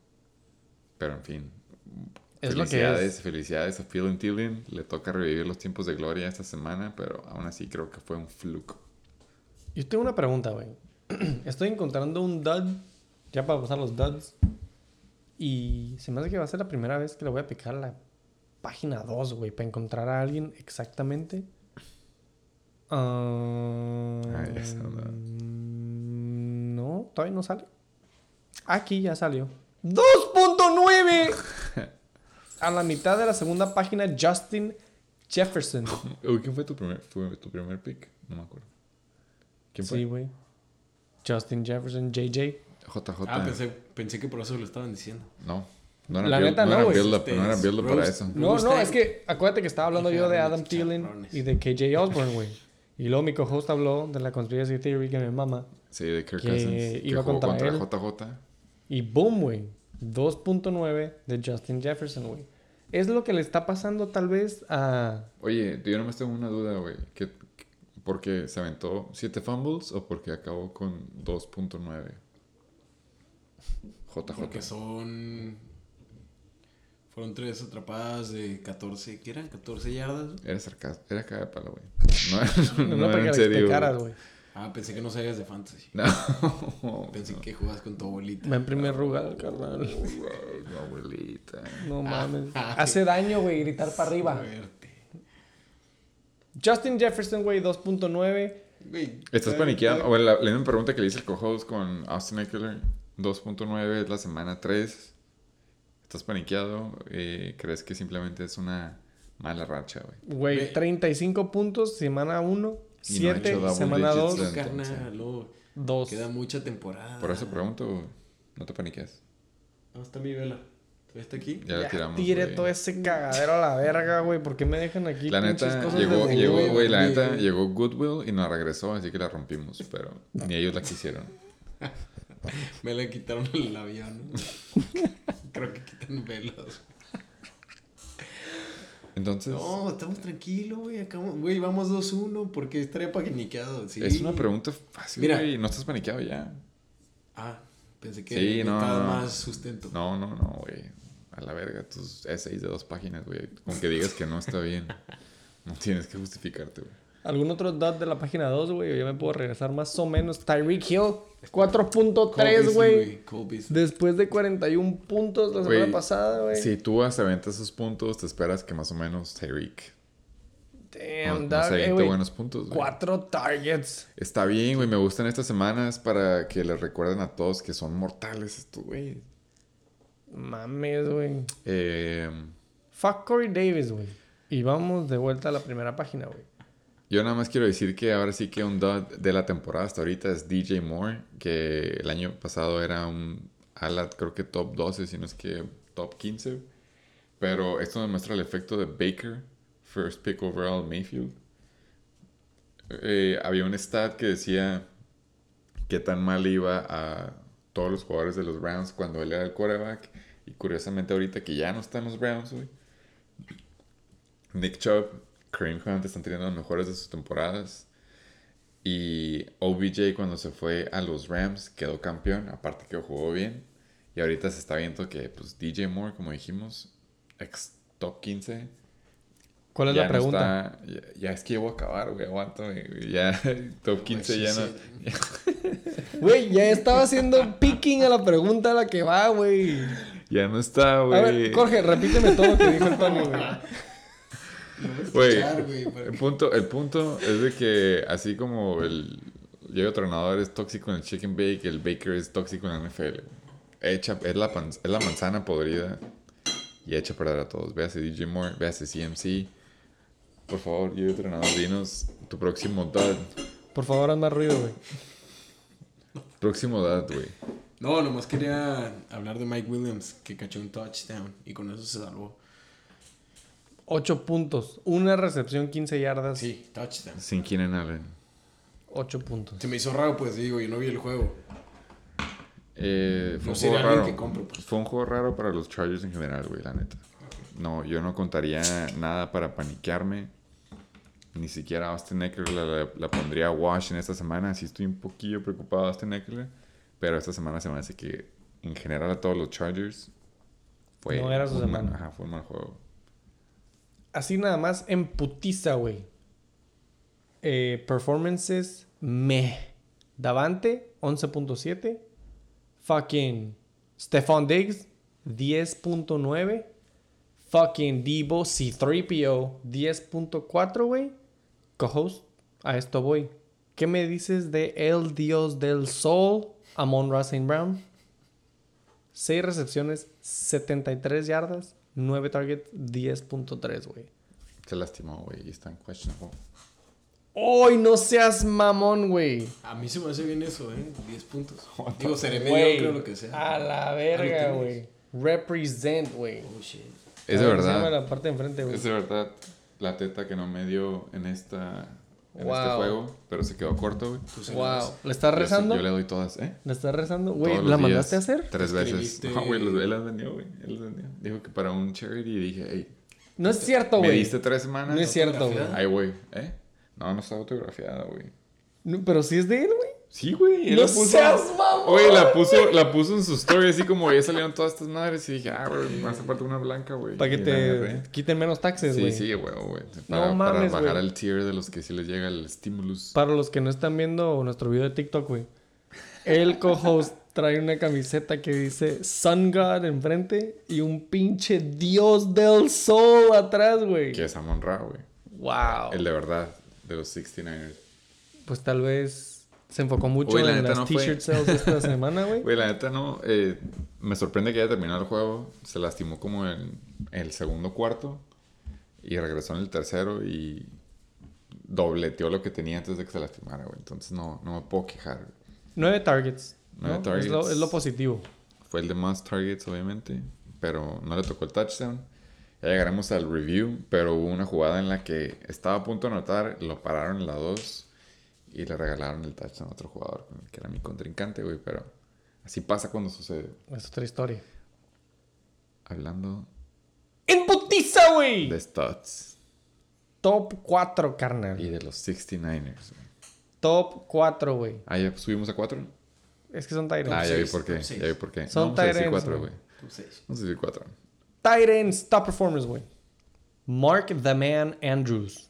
Pero en fin. Es lo que felicidades, es. felicidades a Phil Thielen. Le toca revivir los tiempos de gloria esta semana, pero aún así creo que fue un fluke. Yo tengo una pregunta, güey. Estoy encontrando un dud, ya para pasar los duds. Y se me hace que va a ser la primera vez que le voy a picar la página 2, güey, para encontrar a alguien exactamente. Ah, Ah, ya va. no, todavía no sale. Aquí ya salió. ¡2.9! a la mitad de la segunda página, Justin Jefferson. ¿Quién fue tu primer, fue tu primer pick? No me acuerdo. ¿Quién fue? Sí, güey. Justin Jefferson, JJ. JJ. Ah, pensé, pensé que por eso lo estaban diciendo. No. No era, La build, neta no no, era güey. build up, Este no era es build up para eso. Me No, no, es que acuérdate que estaba hablando yo de Adam Thielen y de KJ Osborne, güey. Y luego mi co-host habló de la conspiracy theory que me mama. Sí, de Kirk Que Cousins. Que iba jugó contra contra, él. JJ. Y boom, güey. 2.9 de Justin Jefferson, güey. Es lo que le está pasando tal vez a... Oye, yo nomás tengo una duda, güey. ¿Qué- qué- ¿Porque se aventó 7 fumbles o porque acabó con 2.9? Porque JJ. son. Fueron tres atrapadas de 14. ¿Qué eran? 14 yardas. Era sarcasmo. Era cara de palo, güey. No, No, no, que en serio. güey. Ah, pensé que no sabías de fantasy. No. Pensé que jugabas con tu abuelita. Va en primer lugar, carnal. No, abuelita. No mames. Ah. Hace daño, güey, gritar para arriba. Suerte. Justin Jefferson, güey, 2.9. Güey, ¿Estás eh, paniqueado? eh, O la, la misma pregunta que le hice al co-host con Austin Eckler. 2.9 es la semana 3. ¿Estás paniqueado? Eh, ¿Crees que simplemente es una mala racha, güey? Güey, Ve- 35 puntos, semana 1. Y no ha 7, hecho double semana digits 2, de- carnal, no. 2. Queda mucha temporada. Por eso pregunto, no te paniques. ¿Dónde está mi vela? ¿Todavía está aquí? Ya, la tiramos. tire güey. todo ese cagadero a la verga, güey. ¿Por qué me dejan aquí La neta, cosas llegó, de llegó, güey? güey, la neta, llegó Goodwill y nos regresó, así que la rompimos, pero ni ellos la quisieron. Me la quitaron el avión. Creo que quitan velas. Entonces, No, estamos tranquilos, güey. Acabamos, güey, vamos 2-1 porque estaría paniqueado. Sí. es una pregunta fácil, Mira. güey, no estás paniqueado ya. Ah, pensé que Sí, no, no. más sustento. No, no, no, güey. A la verga, tus essays de dos páginas, güey. Con que digas que no está bien. No tienes que justificarte, güey. ¿Algún otro dot de la página 2, güey? O ya me puedo regresar más o menos. Tyreek Hill, 4.3, Cole güey. Después de 41 puntos la semana pasada, güey. Si tú vas a aventar esos puntos, te esperas que más o menos Tyreek Damn, no, eh, aviente güey. buenos puntos, güey. Cuatro targets. Está bien, güey. Me gustan estas semanas para que les recuerden a todos que son mortales estos, güey. Mames, güey. Eh, Fuck Corey Davis, güey. Y vamos de vuelta a la primera página, güey. Yo nada más quiero decir que ahora sí que un dot de la temporada hasta ahorita es DJ Moore, que el año pasado era un ala, creo que top 12, si no es que top 15. Pero esto demuestra el efecto de Baker, first pick overall Mayfield. Eh, había un stat que decía qué tan mal iba a todos los jugadores de los Browns cuando él era el quarterback. Y curiosamente ahorita que ya no están los Browns. Nick Chubb, Kareem Hunt están teniendo los mejores de sus temporadas. Y OBJ cuando se fue a los Rams quedó campeón, aparte que jugó bien. Y ahorita se está viendo que pues DJ Moore, como dijimos, ex top 15. ¿Cuál es ya la no pregunta? está- ya, ya es que llevo a acabar, güey, aguanto. güey. Ya top 15 ya no. Güey, ya estaba haciendo picking a la pregunta a la que va, güey. Ya no está, A ver, güey. Jorge, repíteme todo lo que dijo el Tony, güey. Güey, el punto, el punto es de que así como el Diego Tronador es tóxico en el chicken bake, el baker es tóxico en la NFL. Echa, es, la pan- es la manzana podrida y echa a perder a todos. Véase DJ Moore, véase CMC. Por favor, Diego Tronador, dinos tu próximo dud. Por favor, haz más ruido, güey. Próximo dud, güey. No, nomás quería hablar de Mike Williams, que cachó un touchdown y con eso se salvó. 8 puntos. Una recepción, 15 yardas. Sí, touchdown. Sin Keenan Allen. 8 puntos. Se me hizo raro, pues digo, yo no vi el juego. Eh, fue, No un juego raro. que compre, pues. fue un juego raro para los Chargers en general, güey, la neta. No, yo no contaría nada para paniquearme. Ni siquiera Austin Eckler la, la- la pondría a wash en esta semana. Sí estoy un poquillo preocupado de Austin Eckler. Pero esta semana se me hace que en general a todos los Chargers fue, No era su mal- semana. ajá, fue un mal juego. Así nada más en putiza, güey. Eh, performances meh. Davante, 11.7. Fucking Stephon Diggs, 10.9. Fucking Debo C3PO, 10.4, güey. Co-host, a esto voy. ¿Qué me dices de El Dios del Sol, Amon Russell Brown? 6 recepciones, 73 yardas, 9 targets, 10.3, güey. Se lastimó, güey, y está en questionable. ¡Ay, no seas mamón, güey! A mí se me hace bien eso, ¿eh? 10 puntos. Digo, seré Güey, mediocre o lo que sea. A la Ah, verga, ¿lo güey. Represent, güey. Oh, shit. Es de verdad. la parte de enfrente, güey. Es de verdad la teta que no me dio en esta en este Wow. juego, pero se quedó corto, güey. Wow. ¿Le estás rezando? Yo le doy todas, ¿eh? ¿Le estás rezando? Güey, ¿la días, mandaste a hacer? Tres veces. No, güey, él las vendió, güey. Él las vendió. Dijo que para un charity y dije, hey, No es cierto, me güey. diste tres semanas. No es cierto, güey. Ay, güey, ¿eh? No, no está autografiada, güey. No, Pero sí es de él, güey. Sí, güey. ¡No la puso- seas mamón! Güey, la puso, la puso en su story así como ya salieron todas estas madres y dije, ah, güey, me hace falta una blanca, güey. Para que te quiten menos taxes, Sí, güey. sí, güey, güey. Para, No para mames, bajar güey. al tier de los que sí les llega el stimulus. Para los que no están viendo nuestro video de TikTok, güey. El co-host trae una camiseta que dice Sun God enfrente y un pinche dios del sol atrás, güey. Que es Amon Ra, güey. Wow. El de verdad, de los 69ers. Pues tal vez se enfocó mucho Güey, la en las no t-shirt sales esta semana, güey. Güey, la neta no. eh, me sorprende que haya terminado el juego. Se lastimó como en el segundo cuarto. Y regresó en el tercero y dobleteó lo que tenía antes de que se lastimara, güey. Entonces no, no me puedo quejar. güey. Nueve targets. ¿no? Nueve targets. Es, lo, es lo positivo. Fue el de más targets, obviamente. Pero no le tocó el touchdown. Ya llegaremos al review. Pero hubo una jugada en la que estaba a punto de anotar. Lo pararon en la 2. Y le regalaron el touchdown a otro jugador. Que era mi contrincante, güey. Pero así pasa cuando sucede. Es otra historia. Hablando ¡En putiza, güey! de stats. Top 4, carnal. Y de los 69ers. güey. Top 4, güey. Ah, ya subimos a 4. Es que son Tyrants. Ah, ya vi por qué. Ya vi por qué. Son No, vamos a decir tight ends, 4, güey. Vamos a decir 4. Tyrants, top performers, güey. Mark the Man Andrews.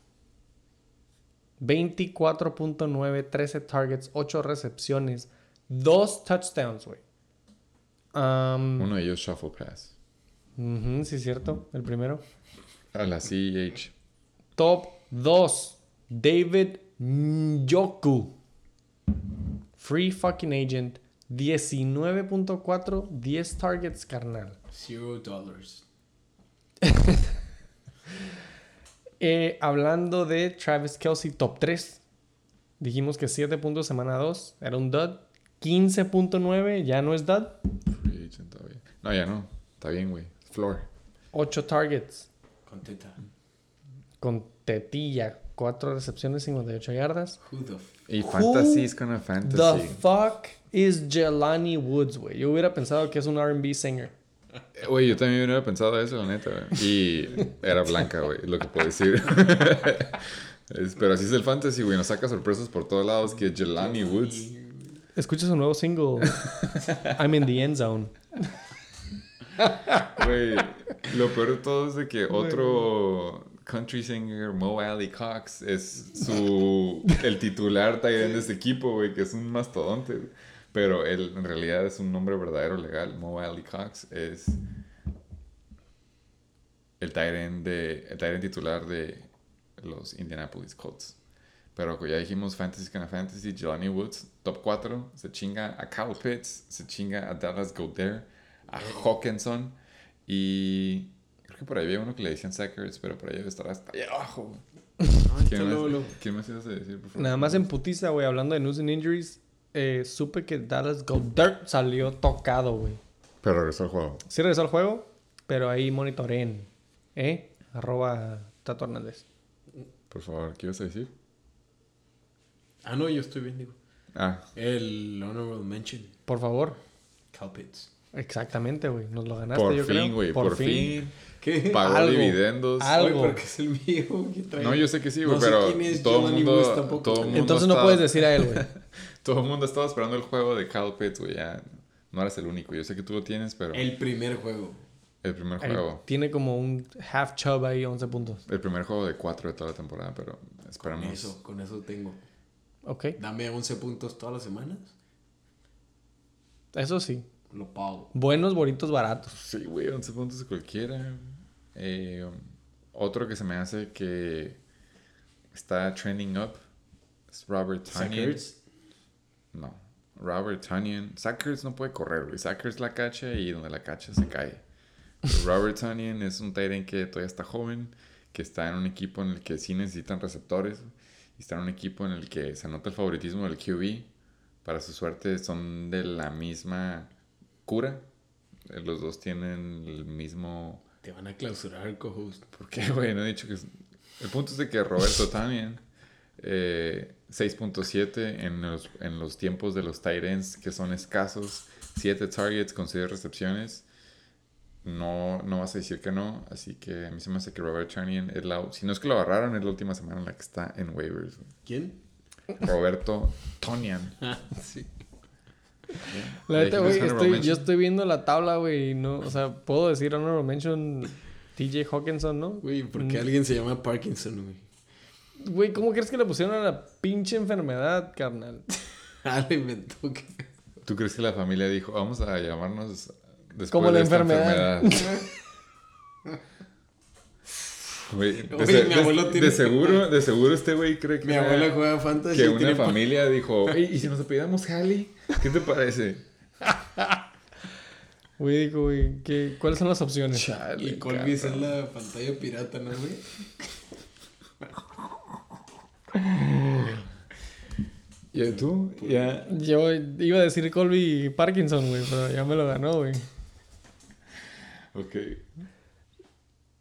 24.9, 13 targets, 8 recepciones, 2 touchdowns, güey. Um, Uno de ellos, Shuffle Pass. ujú, sí, cierto. El primero. A la CEH. Top 2, David Njoku. Free fucking agent. 19.4, 10 targets, carnal. Zero dollars. Eh, hablando de Travis Kelsey, top 3. Dijimos que 7 puntos semana 2 era un dud. 15.9 ya no es dud. No, ya no. Está bien, güey. Floor. 8 targets Contenta. con tetilla. 4 recepciones, 58 yardas. Who the Y fantasy es con The fantasy. fuck is Jelani Woods, güey. Yo hubiera pensado que es un RB singer. Güey, yo también hubiera pensado eso, la neta, güey. Y era blanca, güey, lo que puedo decir. Pero así es el fantasy, güey. Nos saca sorpresas por todos lados que Jelani Woods. Escucha su nuevo single. I'm in the end zone. Güey, lo peor de todo es de que otro country singer, Mo Ali Cox, es su el titular tight de este equipo, güey, que es un mastodonte. Pero él en realidad es un nombre verdadero legal. Mo Ali Cox es el end, de, el titular de los Indianapolis Colts. Pero como ya dijimos, Fantasy of Fantasy, Jelani Woods, top 4, se chinga a Kyle Pitts, se chinga a Dallas Goddard, a Hawkinson y creo que por ahí había uno que le decían Sackers, pero por ahí debe estar hasta allá abajo. ¿Quién más, luego, luego. ¿Quién más ibas a decir, por favor? Nada más en putiza, güey. Hablando de news and injuries. Eh, supe que Dallas Goddard salió tocado, güey. Pero regresó al juego. Sí regresó al juego, pero ahí monitoreen. ¿Eh? Arroba Tato Hernández. Por favor, ¿qué ibas a decir? Ah, no, yo estoy bien, digo. Ah, El honorable mention. Por favor. Cal Pitts. Exactamente, güey. Nos lo ganaste, por yo creo. fin, güey, por, fin. ¿Qué? Pagó Algo. dividendos. Algo. Porque es el mío. que trae- No, yo sé que sí, güey, No sé pero quién es todo el mundo, todo Entonces no puedes decir a él, güey. Todo el mundo estaba esperando el juego de Pitts, güey. Ya no eres el único. Yo sé que tú lo tienes, pero el, El primer juego. primer Ahí juego. Tiene como un half chub ahí, 11 puntos. El primer juego de cuatro de toda la temporada, pero esperamos. Eso, con eso tengo. Ok. Dame 11 puntos todas las semanas. Eso sí. Lo pago. Buenos, bonitos, baratos. Sí, güey, 11 puntos de cualquiera. Eh, otro que se me hace que está trending up es Robert Tanyan. No, Robert Tanyan. Sackers no puede correr, güey. Sackers la cacha y donde la cacha se cae. Pero Robert Tanyan es un end que todavía está joven, que está en un equipo en el que sí necesitan receptores. Y está en un equipo en el que se nota el favoritismo del QB. Para su suerte son de la misma cura. Los dos tienen el mismo... Te van a clausurar co-host. ¿Por qué, güey? No he dicho que... El punto es de que Roberto Tanyan, eh, 6.7 en los, en los tiempos de los tight ends que son escasos, 7 targets con 6 recepciones. No, no vas a decir que no, así que a mí se me hace que Robert Tanyan es la... Si no es que lo agarraron, es la última semana en la que está en waivers. ¿Quién? Roberto Tonian. sí. La neta, güey, yo estoy viendo la tabla, güey, y no, o sea, puedo decir honorable mention TJ Hawkinson, ¿no? Güey, ¿por qué Mm. alguien se llama Parkinson, güey? Güey, ¿cómo crees que le pusieron a la pinche enfermedad, carnal? Ah, lo inventó. ¿Tú crees que la familia dijo, vamos a llamarnos después Como de la esta enfermedad"? Güey, de, Oye, se- mi de- abuelo de tiene- seguro, de seguro este güey cree que, Mi una- abuela juega fantasy. que y una tiene familia dijo, "Ey, ¿y si nos apellidamos Halley? ¿Qué te parece? Güey, digo, güey, ¿qué- ¿cuáles son las opciones? Chale, Y Colby es la pantalla pirata, ¿no, güey? ¿Y tú? Ya. Yo iba a decir Colby Parkinson, güey, pero ya me lo ganó, güey. Ok.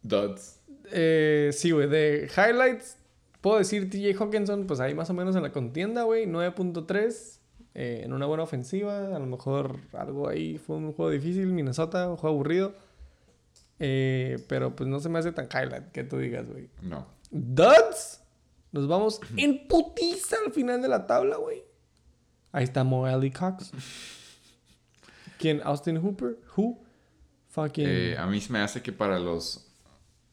Dots. Eh, sí, güey, de highlights, puedo decir TJ Hawkinson, pues ahí más o menos en la contienda, güey, 9.3, eh, en una buena ofensiva, a lo mejor algo ahí fue un juego difícil, Minnesota, un juego aburrido, eh, pero pues no se me hace tan highlight que tú digas, güey. No. Duds, nos vamos en putiza al final de la tabla, güey. Ahí está Mo Ali Cox. ¿Quién? Austin Hooper, who? Fucking... Eh, a mí se me hace que para los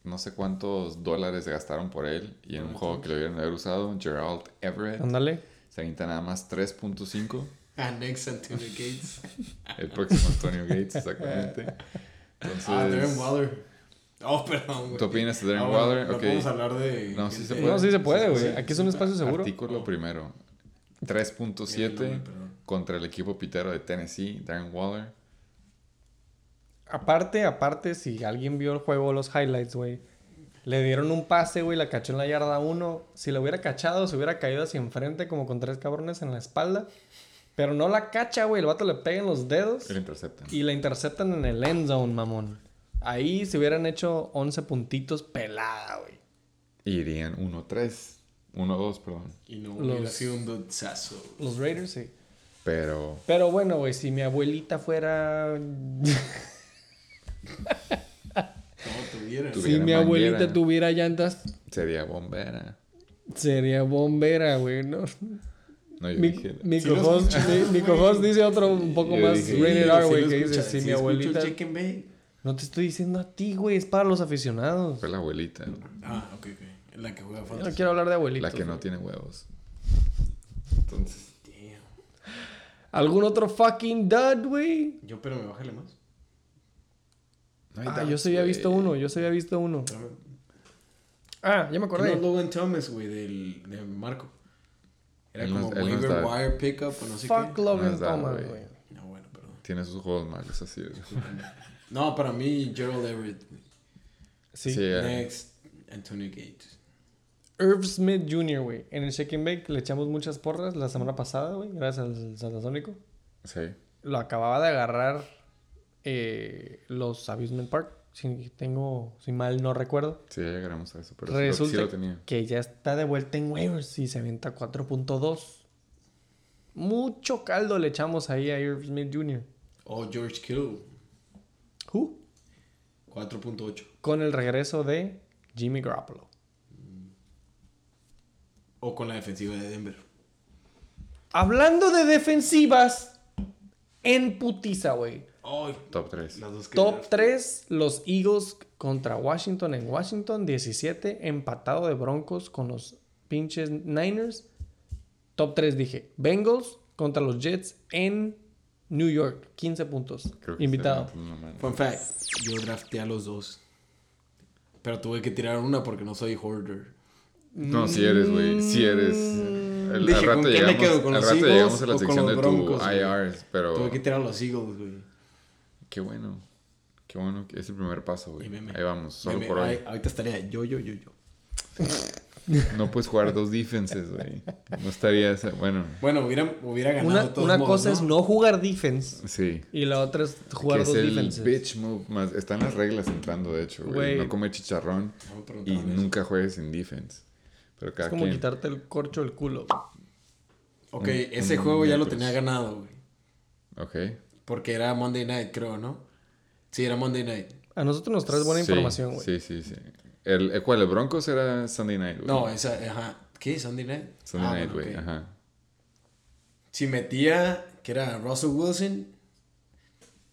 no sé cuántos dólares gastaron por él y en un juego que lo hubieran haber usado, Gerald Everett Ándale. se avienta nada más 3.5. Ah, next Antonio Gates. El próximo Antonio Gates, exactamente. Entonces, Ah, Darren Waller. Oh, perdón, güey. ¿Tú opinas de Darren Ah, bueno? No Ok. podemos hablar de... No, sí se de- puede. No, sí se puede, sí, güey. sí, Aquí es un espacio seguro. Artículo primero. El 3.7 nombre, perdón. contra el equipo pitero de Tennessee, Darren Waller. Aparte, aparte, si alguien vio el juego, los highlights, güey. Le dieron un pase, güey, la cachó en la yarda 1. Si lo hubiera cachado, se hubiera caído hacia enfrente como con tres cabrones en la espalda. Pero no la cacha, güey. El vato le pega en los dedos Y lo interceptan. y la interceptan en el end zone, mamón. Ahí se hubieran hecho 11 puntitos pelada, güey. Y irían 1-3. 1-2, perdón. Y no Los- hubiera sido un dotzazo. Los Raiders, sí. Pero Pero bueno, güey, si mi abuelita fuera... No, tuviera. Tu- si Tuviera mi abuelita manguera. tuviera llantas, sería bombera. sería bombera, güey, ¿no? No, yo Mi, dije. mi Sí cohost dice otro un poco Yo más dije, rated R, güey, que dice, si mi abuelita... Chicken Bake. No te estoy diciendo a ti, güey, es para los aficionados. Fue la abuelita. Ah, ok, ok. La que juega Yo no quiero hablar de abuelitos. La que no güey. tiene huevos. Entonces. Damn. ¿Algún otro fucking dud, güey? Yo, pero me bájale más. no hay Ah, yo se había güey. visto uno, yo se había visto uno. Ah, ya me No, acordé. Logan Thomas, güey, del, de Marco. Era Él no- como no waiver está- wire pickup o no sé Fuck qué. Logan No es dud, Thomas, güey. güey. No, bueno, perdón. Tiene sus juegos malos, así es. No, para mí, Gerald Everett. güey. Sí. Sí, eh, Next, Antonio Gates. Irv Smith Jr., güey. En el Shake and Bake le echamos muchas porras la semana pasada, güey, gracias al Satasónico. sí. Lo acababa de agarrar eh, los Abusement Park, si tengo, si mal no recuerdo. Sí, ya llegaremos a eso. Pero sí lo- sí, Resulta lo tenía. que ya está de vuelta en waivers y se avienta 4.2. Mucho caldo le echamos ahí a Irv Smith Jr. O George Kittle, Who? 4.8. Con el regreso de Jimmy Garoppolo. O con la defensiva de Denver. Hablando de defensivas, en putiza, güey. Ay, Top 3. las dos que Top draft. 3, los Eagles contra Washington en Washington, 17, empatado de Broncos con los pinches Niners. Top 3 dije, Bengals contra los Jets en New York, 15 puntos. Creo que Invitado. mano. Fun fact, yo drafté a los dos. Pero tuve que tirar una porque no soy hoarder. No, si eres, güey. Si eres. El, Dije, al ¿con rato quién me llegamos, quedo? ¿Con al los rato Eagles llegamos a la o con sección de los tu Broncos, güey? IRs, pero. Tuve que tirar a los Eagles, güey. Qué bueno. Qué bueno es el primer paso, güey. Ahí vamos, solo por hoy. ay, ahorita estaría yo, yo, yo, yo. No puedes jugar dos defenses, güey. No estaría. esa- Bueno, Bueno, hubiera, hubiera ganado Una, todos una modos, cosa es no jugar defense sí. y la otra es jugar que es dos el defenses. bitch move más. Están las reglas entrando, de hecho, güey. Güey. No comer chicharrón No me y preguntaron eso. nunca juegues sin defense. Pero cada Es como quien. quitarte el corcho del culo. Ok, Un- ese un juego ya lo miércoles. tenía ganado, güey. Ok. Porque era Monday Night, creo, ¿no? Sí, era Monday Night. A nosotros nos traes buena Sí, información, güey. Sí, sí, sí. El, el- ¿Cuál? ¿El Broncos era Sunday night, güey? No, esa, ajá. ¿Qué? ¿Sunday Night? Sunday Ah, Night, bueno, güey. Ajá. Si metía, que era Russell Wilson.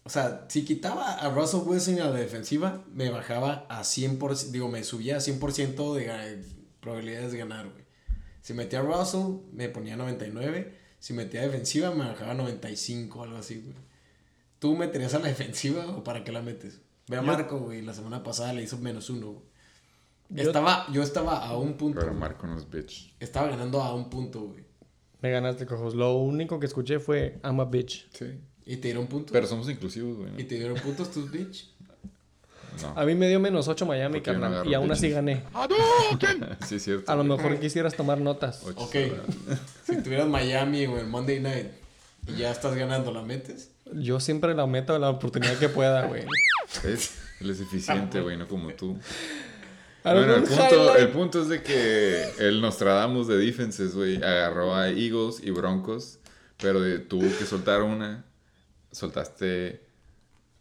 O sea, si quitaba a Russell Wilson a la defensiva, me bajaba a 100%. Digo, me subía a 100% de probabilidades de ganar, güey. Si metía a Russell, me ponía 99. Si metía a defensiva, me bajaba a 95, algo así, güey. ¿Tú meterías a la defensiva o para qué la metes? Ve a Marco, güey. La semana pasada le hizo menos uno, güey. Yo- Estaba, yo estaba a un punto. Pero güey. Marco no es bitch. Estaba ganando a un punto, güey. Me ganaste, cojos. Lo único que escuché fue I'm a bitch. Sí. Y te dieron puntos. Pero somos inclusivos, güey. ¿no? Y te dieron puntos tus bitch. No. A mí me dio menos 8 Miami, no carnal. y aún así gané. sí, es cierto. A lo güey. mejor quisieras tomar notas. Ocho Ok. si tuvieras Miami o el Monday Night y ya estás ganando, ¿la metes? Yo siempre la meto a la oportunidad que pueda, güey. Es- Él es eficiente, güey, no como tú. ¿Algún Bueno, el punto, el punto es de que el Nostradamus de defenses, güey, agarró a Eagles y Broncos, pero de- tuvo que soltar una. Soltaste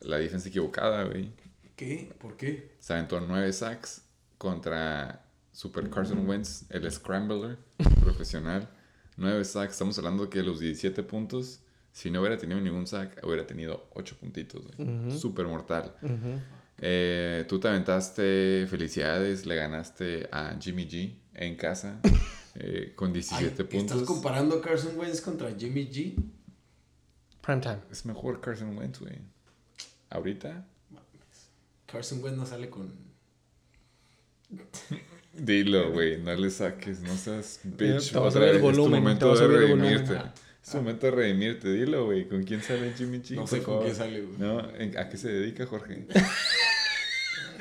la defensa equivocada, güey. ¿Qué? ¿Por qué? Se aventó nueve sacks contra Super Carson Wentz, el Scrambler profesional. Nueve sacks, estamos hablando que los 17 puntos, si no hubiera tenido ningún sack, hubiera tenido 8 puntitos, güey. Súper mortal. Ujú. Eh, tú te aventaste felicidades, le ganaste a Jimmy G en casa eh, con 17 Ay, puntos. ¿Estás comparando a Carson Wentz contra Jimmy G? Prime time. Es mejor Carson Wentz, güey. Ahorita, Carson Wentz no sale con... dilo, güey, no le saques, no seas bitch. te vas a el volumen, es te momento vas a de redimirte. Es tu momento de redimirte, dilo, güey. ¿Con quién sale Jimmy G? No sé con quién sale, güey. No, ¿en- ¿a qué se dedica, Jorge?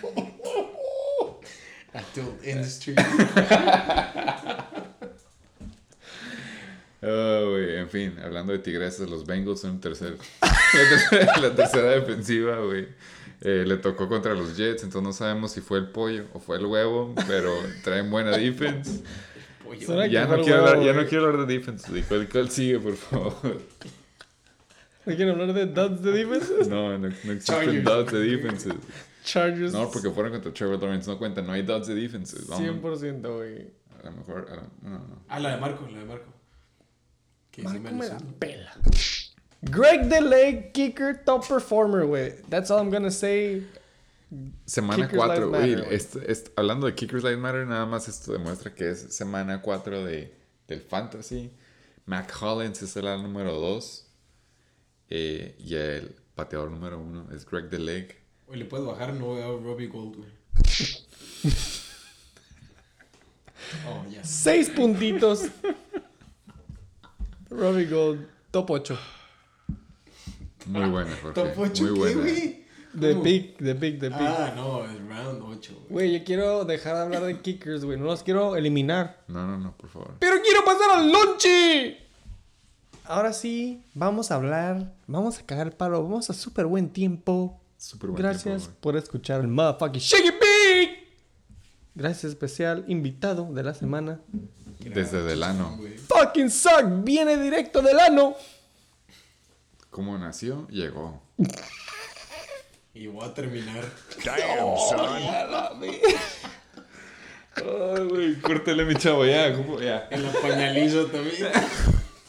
Actual Industry. Oh, güey, en fin, hablando de tigresas, los Bengals son tercer, la, tercera, la tercera defensiva, güey. Eh, le tocó contra los Jets, entonces no sabemos si fue el pollo o fue el huevo, pero traen buena defense. Ya no, el quiero huevo, hablar, ya no quiero hablar de defense, güey. ¿Cuál, cuál sigue, por favor? ¿No quieren hablar de duds de defenses? No, no, no existen dots de defenses. Chargers. No, porque fueron contra Trevor Lawrence, no cuenta, no hay dots de defenses. Vamos, 100%, güey. a lo mejor, a lo- no, no. Ah, la de Marco, la de Marco. Que Marco me me la pela. Greg DeLay, kicker, top performer, güey. That's all I'm gonna say. Semana Kickers 4, Lives güey. Hablando de Kickers Lives Matter, nada más esto demuestra que es semana 4 de, del Fantasy. Mac Hollins es el número 2. y el pateador número 1 es Greg DeLeg. Oye, le puedes bajar, no veo a Robbie Gold, güey. Oh, ya. Seis puntitos. Robbie Gold, top 8. Muy buena, Jorge. Top 8, Muy ¿qué, buena. güey? De ¿Cómo? pick, de pick, de pick. Ah, no, es round 8, güey. Güey, yo quiero dejar de hablar de kickers, güey. No los quiero eliminar. No, no, no, por favor. Pero quiero pasar al lonche. Ahora sí, vamos a hablar. Vamos a cagar el palo. Vamos a súper buen tiempo. Súper buen Gracias tiempo, por escuchar el motherfucking It Big. Gracias especial, invitado de la semana. Desde Delano. Fucking Suck viene directo del ano. ¿Cómo nació? Llegó. Y voy a terminar. Ay, güey, córtale mi chavo, ya, ¿cómo? Ya. En la pañalizo también.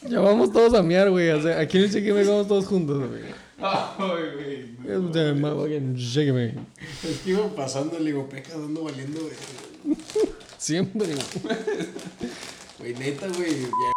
Ya vamos todos a miar, güey. O sea, aquí en el Big vamos todos juntos, güey. Ay, güey. Es el motherfucking Shake It Big. Es que iba pasando el ligopecas dando valiendo, güey. Siempre, güey. Güey, neta, güey. Ya